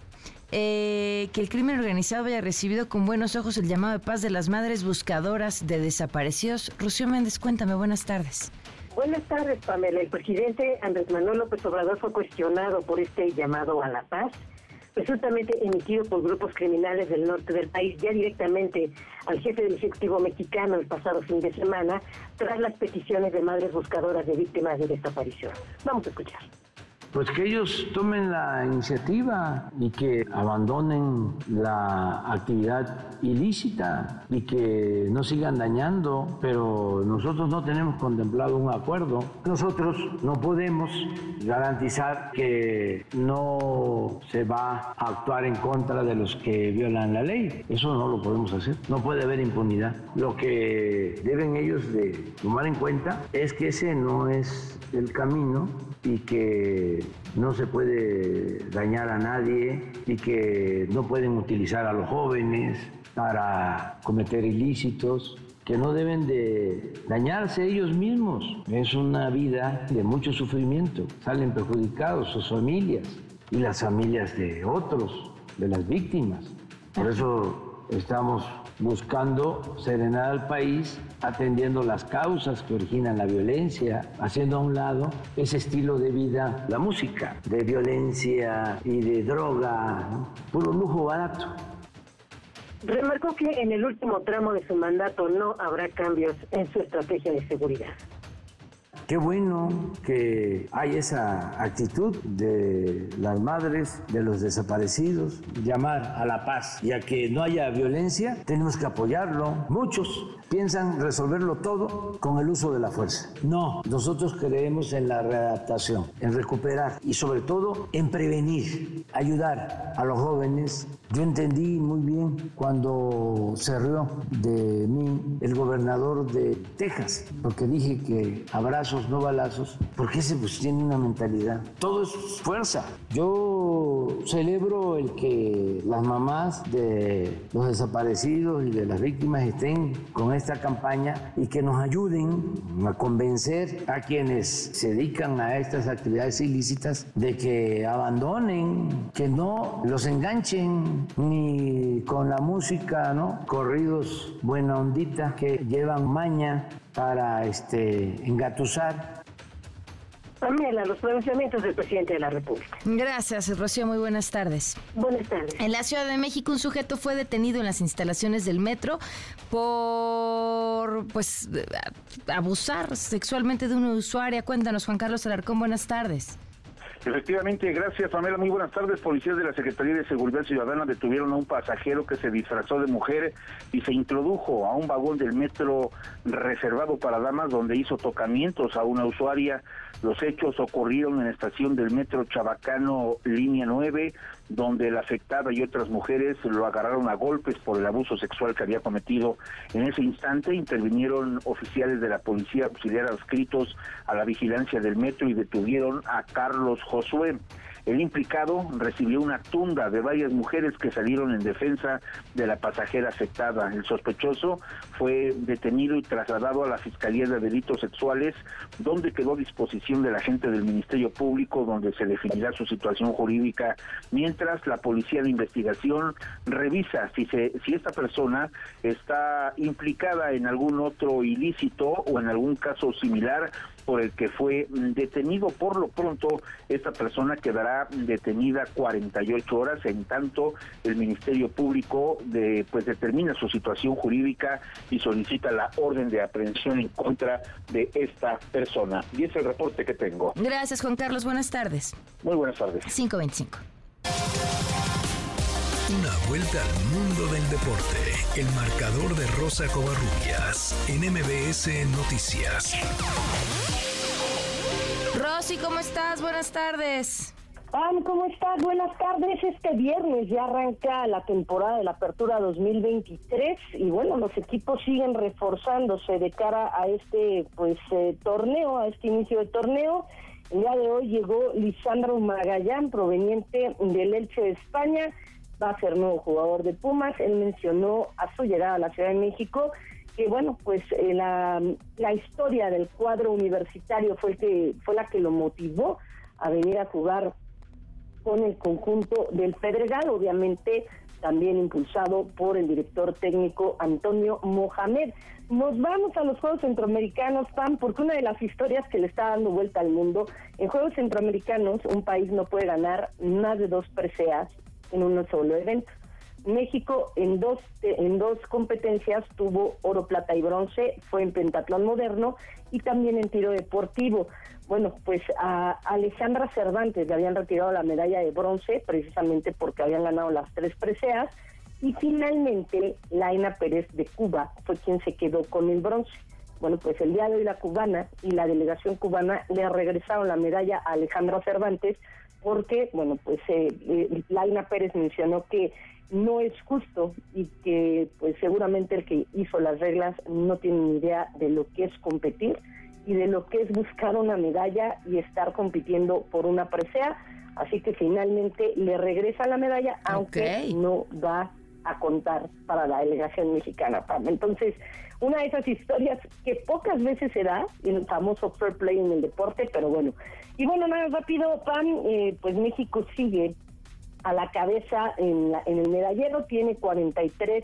S2: eh, que el crimen organizado haya recibido con buenos ojos el llamado de paz de las madres buscadoras de desaparecidos. Rocío Méndez, cuéntame, buenas tardes.
S32: Buenas tardes, Pamela. El presidente Andrés Manuel López Obrador fue cuestionado por este llamado a la paz presuntamente emitido por grupos criminales del norte del país, ya directamente al jefe del Ejecutivo mexicano el pasado fin de semana, tras las peticiones de madres buscadoras de víctimas de desaparición. Vamos a escuchar
S5: pues que ellos tomen la iniciativa y que abandonen la actividad ilícita y que no sigan dañando, pero nosotros no tenemos contemplado un acuerdo. Nosotros no podemos garantizar que no se va a actuar en contra de los que violan la ley. Eso no lo podemos hacer. No puede haber impunidad. Lo que deben ellos de tomar en cuenta es que ese no es el camino y que no se puede dañar a nadie y que no pueden utilizar a los jóvenes para cometer ilícitos que no deben de dañarse ellos mismos. Es una vida de mucho sufrimiento. Salen perjudicados sus familias y las familias de otros, de las víctimas. Por eso estamos buscando serenar al país, atendiendo las causas que originan la violencia, haciendo a un lado ese estilo de vida, la música, de violencia y de droga, puro lujo barato.
S32: Remarcó que en el último tramo de su mandato no habrá cambios en su estrategia de seguridad.
S5: Qué bueno que hay esa actitud de las madres, de los desaparecidos, llamar a la paz y a que no haya violencia, tenemos que apoyarlo. Muchos piensan resolverlo todo con el uso de la fuerza. No, nosotros creemos en la readaptación, en recuperar y sobre todo en prevenir, ayudar a los jóvenes. Yo entendí muy bien cuando se rió de mí el gobernador de Texas, porque dije que abrazos, no balazos, porque ese pues tiene una mentalidad. Todo es fuerza. Yo celebro el que las mamás de los desaparecidos y de las víctimas estén con esta campaña y que nos ayuden a convencer a quienes se dedican a estas actividades ilícitas de que abandonen, que no los enganchen ni con la música, ¿no? Corridos buena ondita que llevan maña para este engatusar
S32: Pamela, los pronunciamientos del presidente de la República.
S2: Gracias, Rocío. Muy buenas tardes.
S32: Buenas tardes.
S2: En la Ciudad de México, un sujeto fue detenido en las instalaciones del metro por, pues, abusar sexualmente de una usuaria. Cuéntanos, Juan Carlos Alarcón. Buenas tardes.
S22: Efectivamente, gracias Pamela. Muy buenas tardes. Policías de la Secretaría de Seguridad Ciudadana detuvieron a un pasajero que se disfrazó de mujer y se introdujo a un vagón del metro reservado para damas donde hizo tocamientos a una usuaria. Los hechos ocurrieron en la estación del metro Chabacano, línea 9, donde la afectada y otras mujeres lo agarraron a golpes por el abuso sexual que había cometido. En ese instante intervinieron oficiales de la policía auxiliar adscritos a la vigilancia del metro y detuvieron a Carlos Josué. El implicado recibió una tunda de varias mujeres que salieron en defensa de la pasajera afectada. El sospechoso fue detenido y trasladado a la Fiscalía de Delitos Sexuales, donde quedó a disposición de la gente del Ministerio Público, donde se definirá su situación jurídica, mientras la Policía de Investigación revisa si, se, si esta persona está implicada en algún otro ilícito o en algún caso similar por el que fue detenido. Por lo pronto, esta persona quedará detenida 48 horas, en tanto el Ministerio Público de, pues determina su situación jurídica y solicita la orden de aprehensión en contra de esta persona. Y es el reporte que tengo.
S2: Gracias, Juan Carlos. Buenas tardes.
S22: Muy buenas tardes.
S2: 525.
S1: Una vuelta al mundo del deporte. El marcador de Rosa Covarrubias en MBS Noticias.
S2: Rosy, ¿cómo estás? Buenas tardes.
S32: Pam, ¿cómo estás? Buenas tardes. Este viernes ya arranca la temporada de la Apertura 2023 y bueno, los equipos siguen reforzándose de cara a este pues eh, torneo, a este inicio de torneo. El día de hoy llegó Lisandro Magallán, proveniente del Elche de España, va a ser nuevo jugador de Pumas. Él mencionó a su llegada a la Ciudad de México que bueno, pues eh, la, la, historia del cuadro universitario fue que fue la que lo motivó a venir a jugar con el conjunto del Pedregal, obviamente también impulsado por el director técnico Antonio Mohamed. Nos vamos a los Juegos Centroamericanos, Pam, porque una de las historias que le está dando vuelta al mundo, en Juegos Centroamericanos un país no puede ganar más de dos preseas en un solo evento. México en dos, en dos competencias tuvo oro, plata y bronce, fue en pentatlón moderno y también en tiro deportivo. Bueno, pues a Alejandra Cervantes le habían retirado la medalla de bronce precisamente porque habían ganado las tres preseas y finalmente Laina Pérez de Cuba fue quien se quedó con el bronce. Bueno, pues el día de hoy la cubana y la delegación cubana le regresaron la medalla a Alejandra Cervantes porque, bueno, pues eh, eh, Laina Pérez mencionó que no es justo y que pues seguramente el que hizo las reglas no tiene ni idea de lo que es competir y de lo que es buscar una medalla y estar compitiendo por una presea, así que finalmente le regresa la medalla aunque no va a contar para la delegación mexicana. Entonces, una de esas historias que pocas veces se da, el famoso fair play en el deporte, pero bueno. Y bueno, nada rápido, Pam, eh, pues México sigue a la cabeza en, en el medallero, tiene 43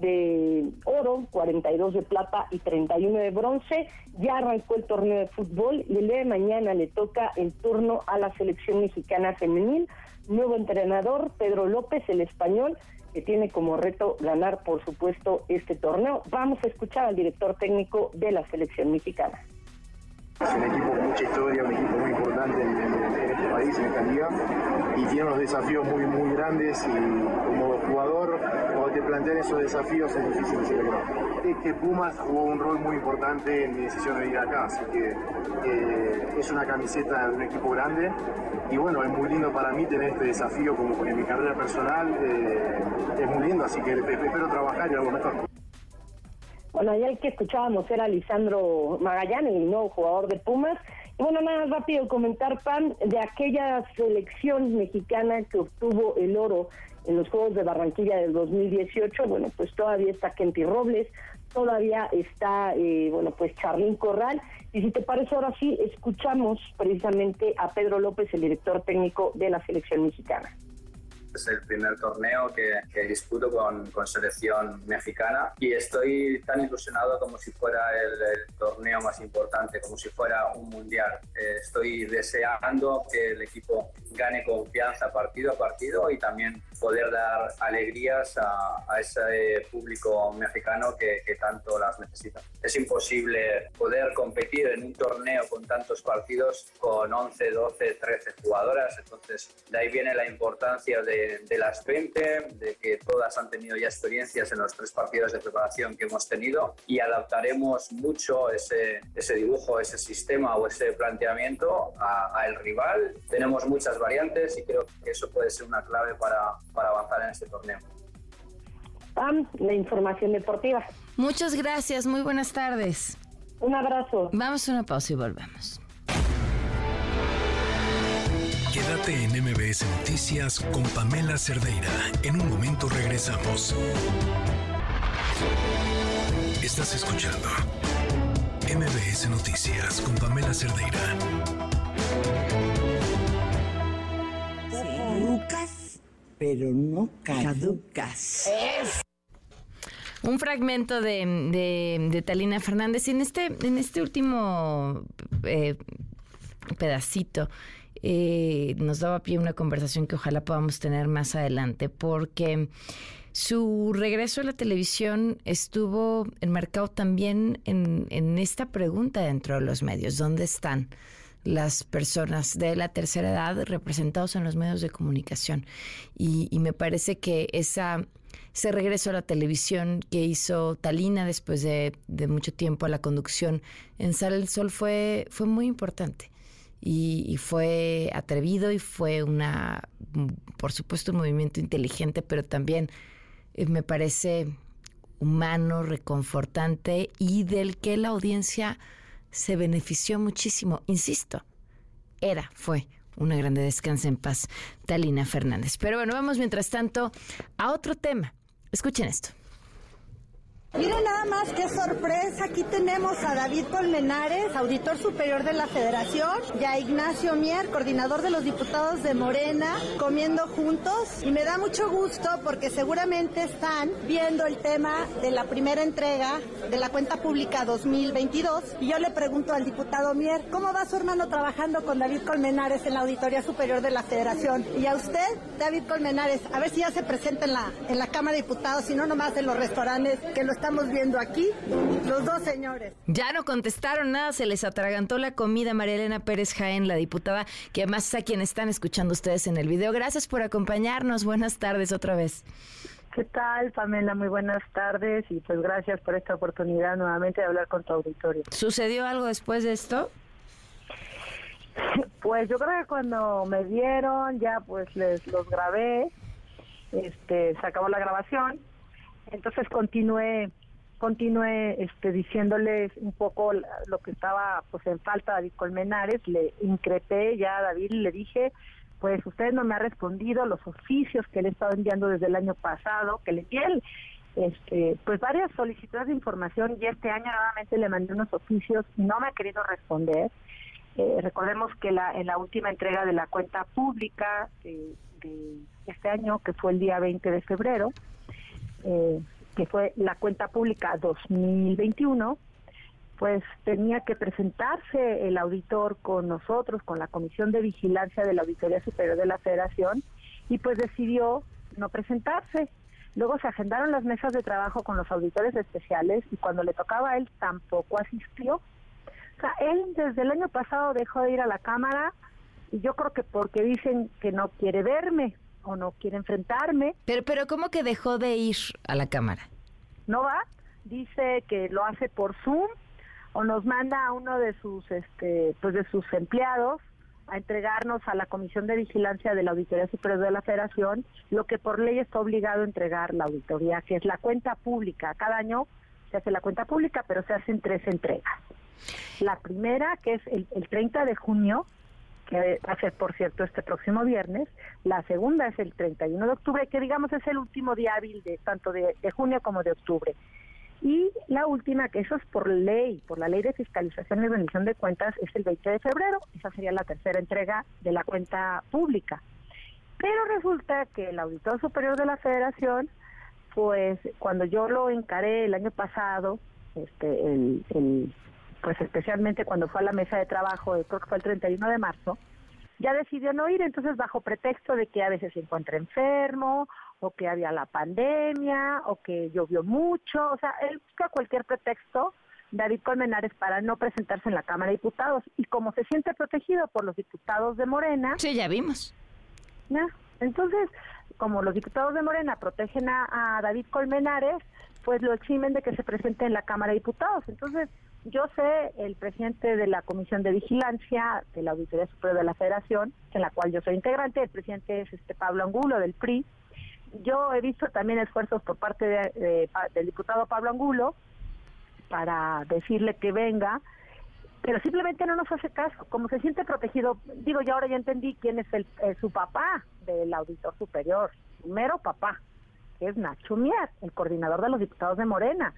S32: de oro, 42 de plata y 31 de bronce. Ya arrancó el torneo de fútbol y el día de mañana le toca el turno a la selección mexicana femenil. Nuevo entrenador, Pedro López, el español, que tiene como reto ganar, por supuesto, este torneo. Vamos a escuchar al director técnico de la selección mexicana.
S33: Es un equipo con mucha historia, un equipo muy importante en, este país, en esta liga, y tiene unos desafíos muy, muy grandes y como jugador, te plantean esos desafíos es difícil decirlo Es que Pumas jugó un rol muy importante en mi decisión de ir acá, así que eh, es una camiseta de un equipo grande y bueno, es muy lindo para mí tener este desafío como en mi carrera personal, eh, es muy lindo, así que espero trabajar y algo mejor.
S32: Bueno, el que escuchábamos era Lisandro Magallanes, el nuevo jugador de Pumas. Bueno, nada más rápido comentar, Pan, de aquella selección mexicana que obtuvo el oro en los Juegos de Barranquilla del 2018. Bueno, pues todavía está Kenty Robles, todavía está, eh, bueno, pues Charlín Corral. Y si te parece, ahora sí, escuchamos precisamente a Pedro López, el director técnico de la selección mexicana.
S34: Es el primer torneo que, disputo con, con, selección mexicana y estoy tan ilusionado como si fuera el, torneo más importante, como si fuera un mundial. Eh, estoy deseando que el equipo gane confianza partido a partido y también poder dar alegrías a, ese público mexicano que, que, tanto las necesita. Es imposible poder competir en un torneo con tantos partidos con 11, 12, 13 jugadoras, entonces de ahí viene la importancia de, de las 20, de que todas han tenido ya experiencias en los tres partidos de preparación que hemos tenido y adaptaremos mucho ese, ese dibujo, ese sistema o ese planteamiento al rival. Tenemos muchas variantes y creo que eso puede ser una clave para, para avanzar en este torneo.
S32: Pam, la información deportiva.
S2: Muchas gracias, muy buenas tardes.
S32: Un abrazo.
S2: Vamos a una pausa y volvemos.
S1: Quédate en MBS Noticias con Pamela Cerdeira. En un momento regresamos. Estás escuchando MBS Noticias con Pamela Cerdeira.
S27: Lucas, pero no caducas.
S2: Un fragmento de, Talina Fernández. en este, en este último eh, pedacito eh, nos daba pie una conversación que ojalá podamos tener más adelante, porque su regreso a la televisión estuvo enmarcado también en, en esta pregunta dentro de los medios, ¿dónde están? las personas de la tercera edad representados en los medios de comunicación. Y, y, me parece que ese regreso a la televisión que hizo Talina después de, de mucho tiempo a la conducción en Sal el Sol fue, fue muy importante y, fue atrevido y fue una, por supuesto, un movimiento inteligente, pero también eh, me parece humano, reconfortante y del que la audiencia se benefició muchísimo. Insisto, era, fue una grande descansa en paz, Talina Fernández. Pero bueno, vamos mientras tanto a otro tema. Escuchen esto.
S35: Miren nada más qué sorpresa. Aquí tenemos a David Colmenares, auditor superior de la Federación, y a Ignacio Mier, coordinador de los diputados de Morena, comiendo juntos. Y me da mucho gusto porque seguramente están viendo el tema de la primera entrega de la cuenta pública 2022. Y yo le pregunto al diputado Mier, ¿cómo va su hermano trabajando con David Colmenares en la Auditoría Superior de la Federación? Y a usted, David Colmenares, a ver si ya se presenta en la, en la Cámara de Diputados y no nomás en los restaurantes que lo estamos viendo aquí, los dos señores.
S2: Ya no contestaron nada, se les atragantó la comida María Elena Pérez Jaén, la diputada, que además es a quien están escuchando ustedes en el video. Gracias por acompañarnos, buenas tardes otra vez.
S13: ¿Qué tal, Pamela? Muy buenas tardes y pues gracias por esta oportunidad nuevamente de hablar con tu auditorio.
S2: ¿Sucedió algo después de esto? <laughs>
S13: Pues yo creo que cuando me vieron ya pues les los grabé, este, se acabó la grabación entonces continué continué este, diciéndoles un poco lo que estaba pues en falta David Colmenares, le increpé ya a David y le dije, pues usted no me ha respondido los oficios que le he estado enviando desde el año pasado, que le envié este, pues varias solicitudes de información y este año nuevamente le mandé unos oficios y no me ha querido responder. Eh, recordemos que la, en la última entrega de la cuenta pública de, de este año, que fue el día 20 de febrero, eh, que fue la cuenta pública 2021, pues tenía que presentarse el auditor con nosotros, con la Comisión de Vigilancia de la Auditoría Superior de la Federación, y pues decidió no presentarse. Luego se agendaron las mesas de trabajo con los auditores especiales y cuando le tocaba a él tampoco asistió. sea, él desde el año pasado dejó de ir a la Cámara y yo creo que porque dicen que no quiere verme o no quiere enfrentarme.
S2: Pero, pero ¿cómo que dejó de ir a la Cámara?
S13: No va, dice que lo hace por Zoom o nos manda a uno de sus, este, pues de sus empleados a entregarnos a la Comisión de Vigilancia de la Auditoría Superior de la Federación lo que por ley está obligado a entregar la auditoría, que es la cuenta pública. Cada año se hace la cuenta pública, pero se hacen tres entregas. La primera, que es el, el 30 de junio, que va a ser, por cierto, este próximo viernes. La segunda es el 31 de octubre, que digamos es el último día hábil de tanto de, junio como de octubre. Y la última, que eso es por ley, por la ley de fiscalización y rendición de cuentas, es el 20 de febrero. Esa sería la tercera entrega de la cuenta pública. Pero resulta que el Auditor Superior de la Federación, pues cuando yo lo encaré el año pasado, este, el, el pues especialmente cuando fue a la mesa de trabajo, creo que fue el 31 de marzo, ya decidió no ir, entonces bajo pretexto de que a veces se encuentra enfermo, o que había la pandemia, o que llovió mucho, o sea, él busca cualquier pretexto, David Colmenares, para no presentarse en la Cámara de Diputados. Y como se siente protegido por los diputados de Morena...
S2: Sí, ya vimos.
S13: ¿ya? Entonces, como los diputados de Morena protegen a, a David Colmenares, pues lo eximen de que se presente en la Cámara de Diputados. Entonces, yo sé, el presidente de la Comisión de Vigilancia de la Auditoría Superior de la Federación, en la cual yo soy integrante, el presidente es este Pablo Angulo del PRI. Yo he visto también esfuerzos por parte de, de, del diputado Pablo Angulo para decirle que venga, pero simplemente no nos hace caso. Como se siente protegido, digo, yo ahora ya entendí quién es el, eh, su papá del auditor superior, su mero papá, que es Nacho Mier, el coordinador de los diputados de Morena.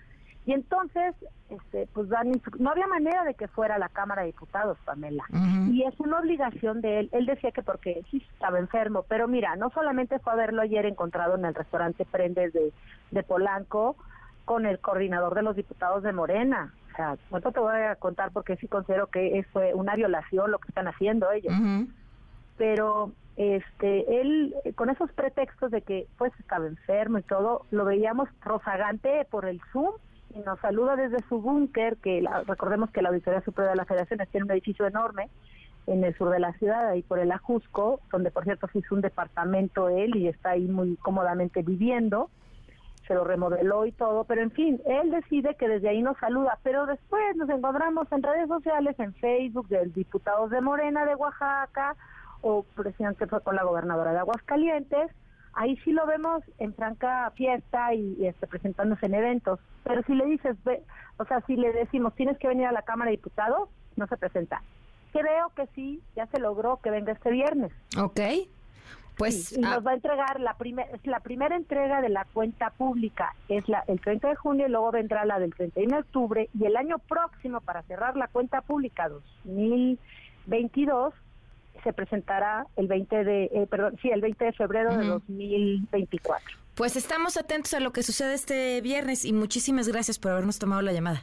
S13: Y entonces, este, pues dan no había manera de que fuera a la Cámara de Diputados, Pamela. Uh -huh. Y es una obligación de él. Él decía que porque sí estaba enfermo, pero mira, no solamente fue a verlo ayer encontrado en el restaurante Prendes de, de Polanco con el coordinador de los diputados de Morena. O sea, no te voy a contar porque sí considero que fue una violación lo que están haciendo ellos. Uh -huh. Pero este él con esos pretextos de que pues estaba enfermo y todo, lo veíamos rozagante por el Zoom y nos saluda desde su búnker, que la, recordemos que la Auditoría Superior de la Federación tiene un edificio enorme en el sur de la ciudad, ahí por el Ajusco, donde por cierto se hizo un departamento él y está ahí muy cómodamente viviendo, se lo remodeló y todo, pero en fin, él decide que desde ahí nos saluda, pero después nos encontramos en redes sociales, en Facebook, del diputados de Morena de Oaxaca, o presidente fue con la gobernadora de Aguascalientes, ahí sí lo vemos en franca fiesta y, y este, presentándose en eventos. Pero si le dices, ve, o sea, si le decimos, tienes que venir a la Cámara de Diputados, no se presenta. Creo que sí, ya se logró que venga este viernes.
S2: Ok. Pues
S13: sí, y ah, nos va a entregar la primera es la primera entrega de la cuenta pública es la el 30 de junio y luego vendrá la del 31 de octubre y el año próximo para cerrar la cuenta pública 2022 se presentará el 20 de, eh, perdón, sí, el 20 de febrero uh -huh. de 2024.
S2: Pues estamos atentos a lo que sucede este viernes y muchísimas gracias por habernos tomado la llamada.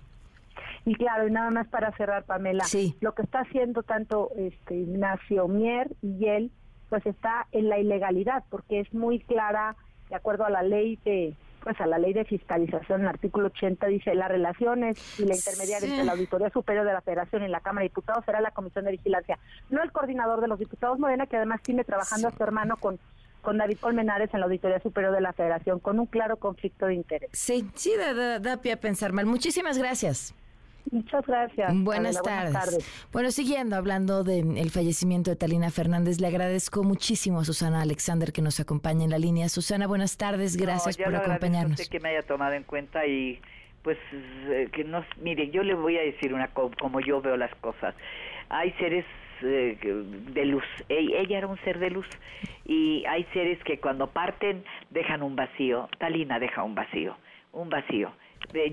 S13: Y claro, y nada más para cerrar, Pamela,
S2: sí.
S13: lo que está haciendo tanto este Ignacio Mier y él, pues está en la ilegalidad, porque es muy clara, de acuerdo a la ley de pues a la ley de fiscalización, el artículo 80 dice las relaciones y la intermediaria sí. entre la Auditoría Superior de la Federación y la Cámara de Diputados será la Comisión de Vigilancia, no el coordinador de los diputados Morena, que además tiene trabajando sí. a su hermano con con David Colmenares en la Auditoría Superior de la Federación, con un claro conflicto de interés.
S2: Sí, sí, da, da, da pie a pensar mal. Muchísimas gracias.
S13: Muchas gracias.
S2: Buenas, tardes. buenas tardes. Bueno, siguiendo hablando del de fallecimiento de Talina Fernández, le agradezco muchísimo a Susana Alexander que nos acompaña en la línea. Susana, buenas tardes, gracias
S36: no,
S2: por acompañarnos.
S36: que me haya tomado en cuenta y pues eh, que nos mire, yo le voy a decir una como yo veo las cosas. Hay seres eh, de luz. Ella era un ser de luz y hay seres que cuando parten dejan un vacío. Talina deja un vacío, un vacío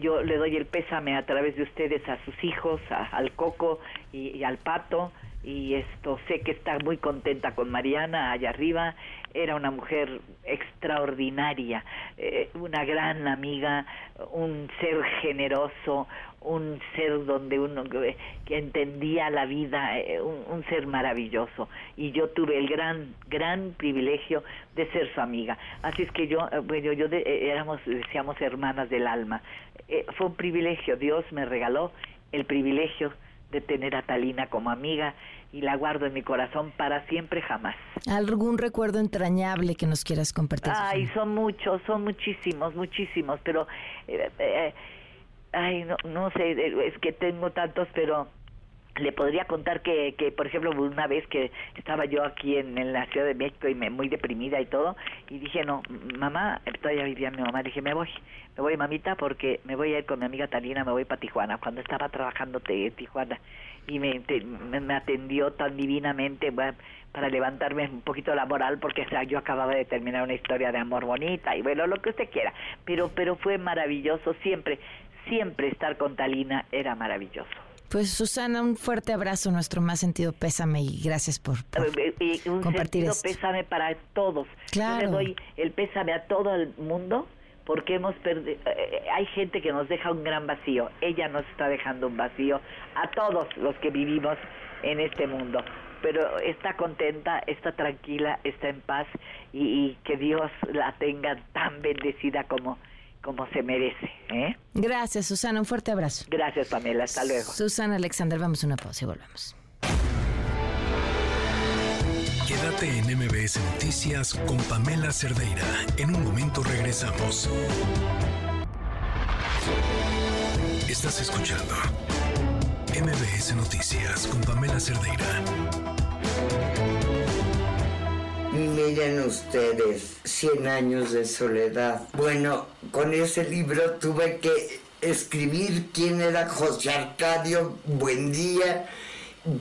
S36: yo le doy el pésame a través de ustedes a sus hijos, a, al Coco y, al Pato, y esto sé que está muy contenta con Mariana allá arriba, era una mujer extraordinaria, eh, una gran amiga, un ser generoso, un ser donde uno que entendía la vida, eh, un, un, ser maravilloso. Y yo tuve el gran, gran privilegio de ser su amiga. Así es que yo, eh, bueno, yo de, éramos, decíamos, hermanas del alma. Eh, fue un privilegio, Dios me regaló el privilegio de tener a Talina como amiga y la guardo en mi corazón para siempre jamás.
S2: ¿Algún recuerdo entrañable que nos quieras compartir?
S36: Ay, son muchos, son muchísimos, muchísimos, pero eh, eh, ay, no, no sé, es que tengo tantos, pero le podría contar que, que, por ejemplo, una vez que estaba yo aquí en, la Ciudad de México y me muy deprimida y todo, y dije, no, mamá, todavía vivía mi mamá, dije, me voy, me voy, mamita, porque me voy a ir con mi amiga Talina, me voy para Tijuana, cuando estaba trabajando en Tijuana, y me, me, atendió tan divinamente, para levantarme un poquito la moral, porque yo acababa de terminar una historia de amor bonita, y bueno, lo que usted quiera, pero, pero fue maravilloso, siempre, siempre estar con Talina era maravilloso.
S2: Pues Susana, un fuerte abrazo, nuestro más sentido pésame y gracias por,
S36: y un compartir sentido pésame para todos.
S2: Claro.
S36: Yo le doy el pésame a todo el mundo porque hemos perdido, eh, hay gente que nos deja un gran vacío. Ella nos está dejando un vacío a todos los que vivimos en este mundo. Pero está contenta, está tranquila, está en paz y, y que Dios la tenga tan bendecida como como se merece. ¿eh?
S2: Gracias, Susana. Un fuerte abrazo.
S36: Gracias, Pamela. Hasta luego.
S2: Susana Alexander, vamos a una pausa y volvemos.
S1: Quédate en MBS Noticias con Pamela Cerdeira. En un momento regresamos. Estás escuchando MBS Noticias con Pamela Cerdeira.
S27: Miren ustedes, 100 años de soledad. Bueno, con ese libro tuve que escribir quién era José Arcadio Buendía,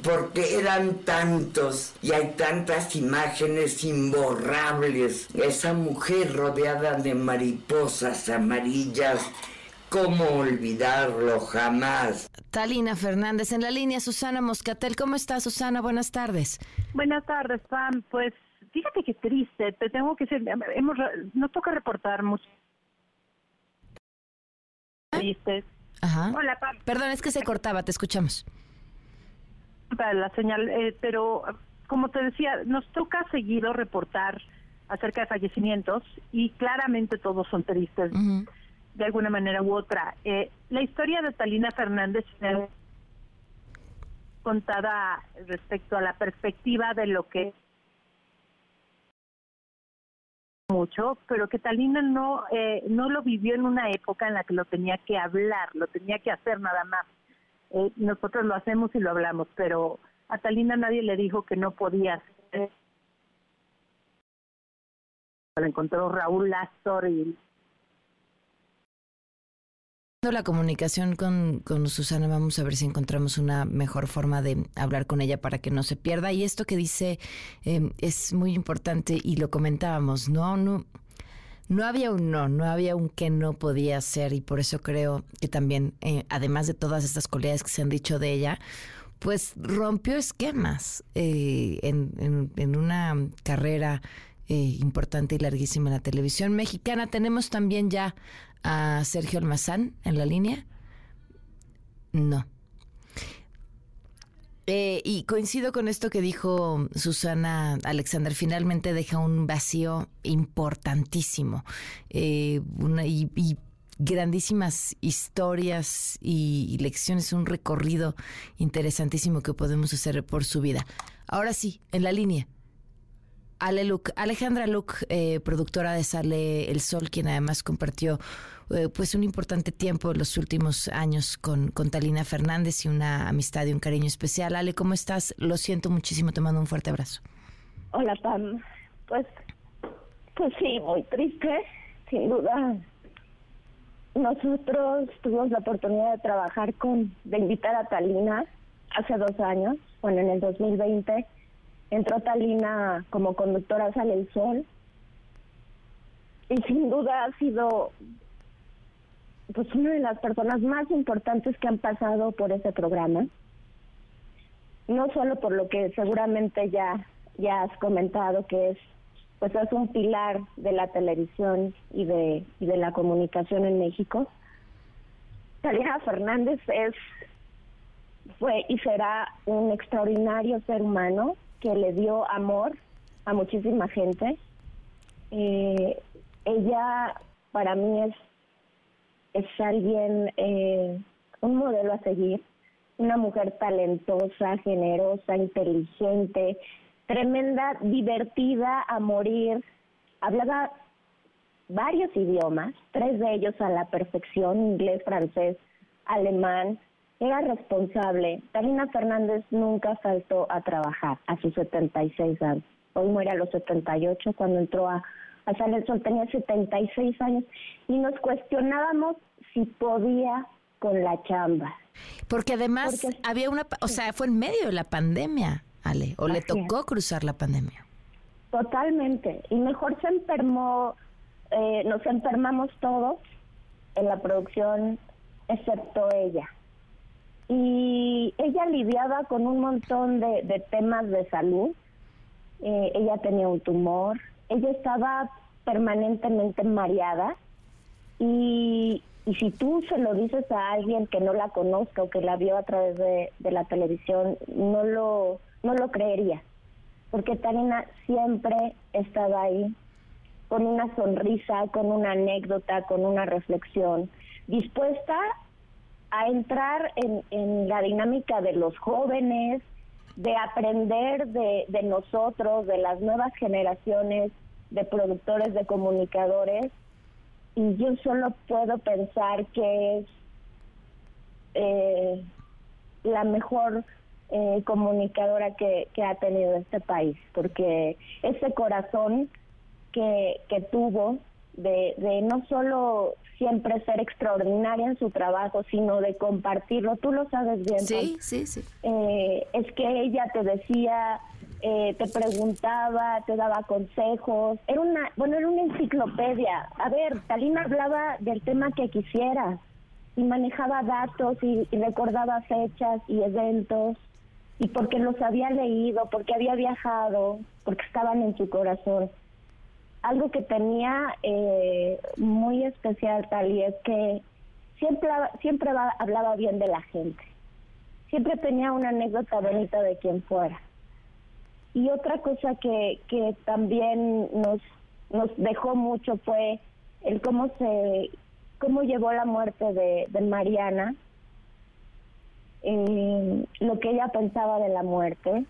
S27: porque eran tantos y hay tantas imágenes imborrables. Esa mujer rodeada de mariposas amarillas. ¿Cómo olvidarlo jamás?
S2: Talina Fernández en la línea, Susana Moscatel. ¿Cómo está Susana? Buenas tardes.
S13: Buenas tardes, Pam. Pues fíjate que triste, te tengo que decir, hemos, nos toca reportar mucho. Tristes.
S2: Ajá.
S13: Hola, Pam.
S2: Perdón, es que se cortaba, te escuchamos.
S13: La señal, eh, pero como te decía, nos toca seguido reportar acerca de fallecimientos y claramente todos son tristes de alguna manera u otra. Eh, la historia de Talina Fernández contada respecto a la perspectiva de lo que mucho, pero que Talina no, eh, no lo vivió en una época en la que lo tenía que hablar, lo tenía que hacer nada más. Eh, nosotros lo hacemos y lo hablamos, pero a Talina nadie le dijo que no podía hacer. Lo encontró Raúl Lastor y
S2: la comunicación con, con, Susana, vamos a ver si encontramos una mejor forma de hablar con ella para que no se pierda. Y esto que dice eh, es muy importante y lo comentábamos, ¿no? No, no había un no, no había un que no podía ser y por eso creo que también, eh, además de todas estas cualidades que se han dicho de ella, pues rompió esquemas eh, en, en, en, una carrera importante y larguísima en la televisión mexicana. Tenemos también ya a Sergio Almazán en la línea? No. Eh, y coincido con esto que dijo Susana Alexander, finalmente deja un vacío importantísimo eh, y, grandísimas historias y, lecciones, un recorrido interesantísimo que podemos hacer por su vida. Ahora sí, en la línea. Ale Luc, Alejandra Luc, eh, productora de Sale el Sol, quien además compartió eh, pues un importante tiempo en los últimos años con, con Talina Fernández y una amistad y un cariño especial. Ale, ¿cómo estás? Lo siento muchísimo, te mando un fuerte abrazo.
S37: Hola, Pam. Pues, pues sí, muy triste, sin duda. Nosotros tuvimos la oportunidad de trabajar con, de invitar a Talina hace dos años, bueno, en el 2020 entró Talina como conductora Sale el Sol. Y sin duda ha sido pues una de las personas más importantes que han pasado por ese programa. No solo por lo que seguramente ya ya has comentado que es pues es un pilar de la televisión y de y de la comunicación en México. Talina Fernández es fue y será un extraordinario ser humano que le dio amor a muchísima gente. Eh, ella para mí es, es alguien, eh, un modelo a seguir. una mujer talentosa, generosa, inteligente, tremenda, divertida a morir. Hablaba varios idiomas, tres de ellos a la perfección, inglés, francés, alemán. Era responsable. Talina Fernández nunca faltó a trabajar a sus 76 años. Hoy muere a los 78 cuando entró a, a San el Sol, tenía 76 años y nos cuestionábamos si podía con la chamba.
S2: Porque además había una, o sea, fue en medio de la pandemia. Ale, o le tocó cruzar la pandemia.
S37: Totalmente. Y mejor se enfermó, eh, nos enfermamos todos en la producción, excepto ella. Y ella lidiaba con un montón de, temas de salud. Eh, ella tenía un tumor, ella estaba permanentemente mareada. Y, si tú se lo dices a alguien que no la conozca o que la vio a través de, de la televisión, no lo, no lo creería, porque Tarina siempre estaba ahí, con una sonrisa, con una anécdota, con una reflexión, dispuesta a entrar en, la dinámica de los jóvenes, de aprender de, de nosotros, de las nuevas generaciones de productores, de comunicadores, y yo solo puedo pensar que es eh, la mejor eh, comunicadora que, que, ha tenido este país, porque ese corazón que, que tuvo de, de, no solo siempre ser extraordinaria en su trabajo, sino de compartirlo, tú lo sabes bien.
S2: Sí, sí, sí.
S37: Eh, es que ella te decía, eh, te preguntaba, te daba consejos, era una, bueno, era una enciclopedia. A ver, Talina hablaba del tema que quisiera y manejaba datos y recordaba fechas y eventos y porque los había leído, porque había viajado, porque estaban en su corazón. Algo que tenía eh, muy especial tal y es que siempre, siempre hablaba bien de la gente. Siempre tenía una anécdota bonita de quien fuera. Y otra cosa que, que también nos, nos dejó mucho fue el cómo se cómo llevó la muerte de, Mariana eh, lo que ella pensaba de la muerte,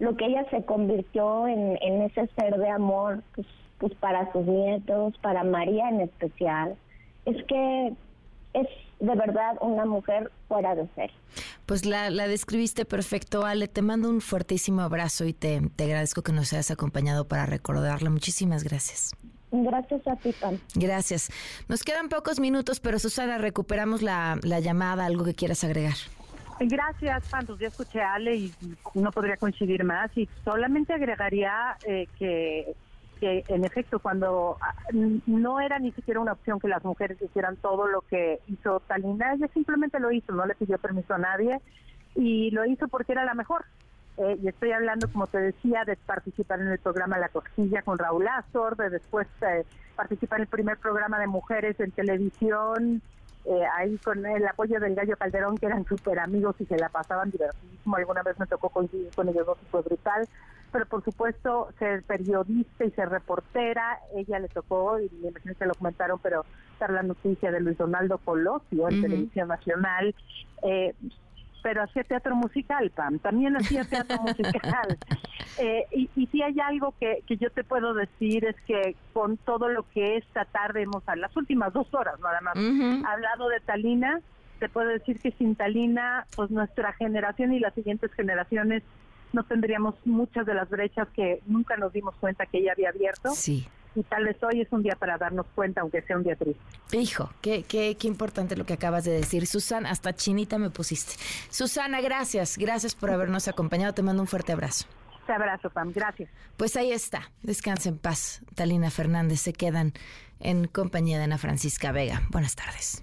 S37: lo que ella se convirtió en, en ese ser de amor pues, pues para sus nietos, para María en especial. Es que es de verdad una mujer fuera de ser.
S2: Pues la, la, describiste perfecto, Ale. Te mando un fuertísimo abrazo y te, te agradezco que nos hayas acompañado para recordarla. Muchísimas gracias.
S37: Gracias a ti, Pam.
S2: Gracias. Nos quedan pocos minutos, pero Susana, recuperamos la, la llamada. ¿Algo que quieras agregar?
S38: Gracias, Pan. Pues ya escuché a Ale y no podría coincidir más. Y solamente agregaría eh, que, que, en efecto, cuando ah, no era ni siquiera una opción que las mujeres hicieran todo lo que hizo Talina, ella simplemente lo hizo, no le pidió permiso a nadie y lo hizo porque era la mejor. Eh, y estoy hablando, como te decía, de participar en el programa La Costilla con Raúl Azor, de después eh, participar en el primer programa de mujeres en televisión, eh, ahí con el apoyo del Gallo Calderón, que eran súper amigos y se la pasaban divertidísimo. Alguna vez me tocó coincidir con ellos dos y fue brutal. Pero por supuesto, ser periodista y ser reportera, ella le tocó, y me imagino que lo comentaron, pero dar la noticia de Luis Donaldo Colosio en Televisión Nacional. Eh, pero hacía teatro musical, Pam, también hacía teatro <laughs> musical. Eh, y, y si hay algo que, que yo te puedo decir es que con todo lo que esta tarde hemos, hablado, las últimas dos horas nada más, hablado de Talina, te puedo decir que sin Talina, pues nuestra generación y las siguientes generaciones no tendríamos muchas de las brechas que nunca nos dimos cuenta que ella había abierto.
S2: Sí
S38: y tal vez hoy es un día para darnos cuenta, aunque sea un día triste.
S2: Hijo, qué, qué, qué importante lo que acabas de decir. Susana, hasta chinita me pusiste. Susana, gracias, gracias por habernos acompañado. Te mando un fuerte abrazo.
S38: Te abrazo, Pam, gracias.
S2: Pues ahí está, descansa en paz. Talina Fernández se quedan en compañía de Ana Francisca Vega. Buenas tardes.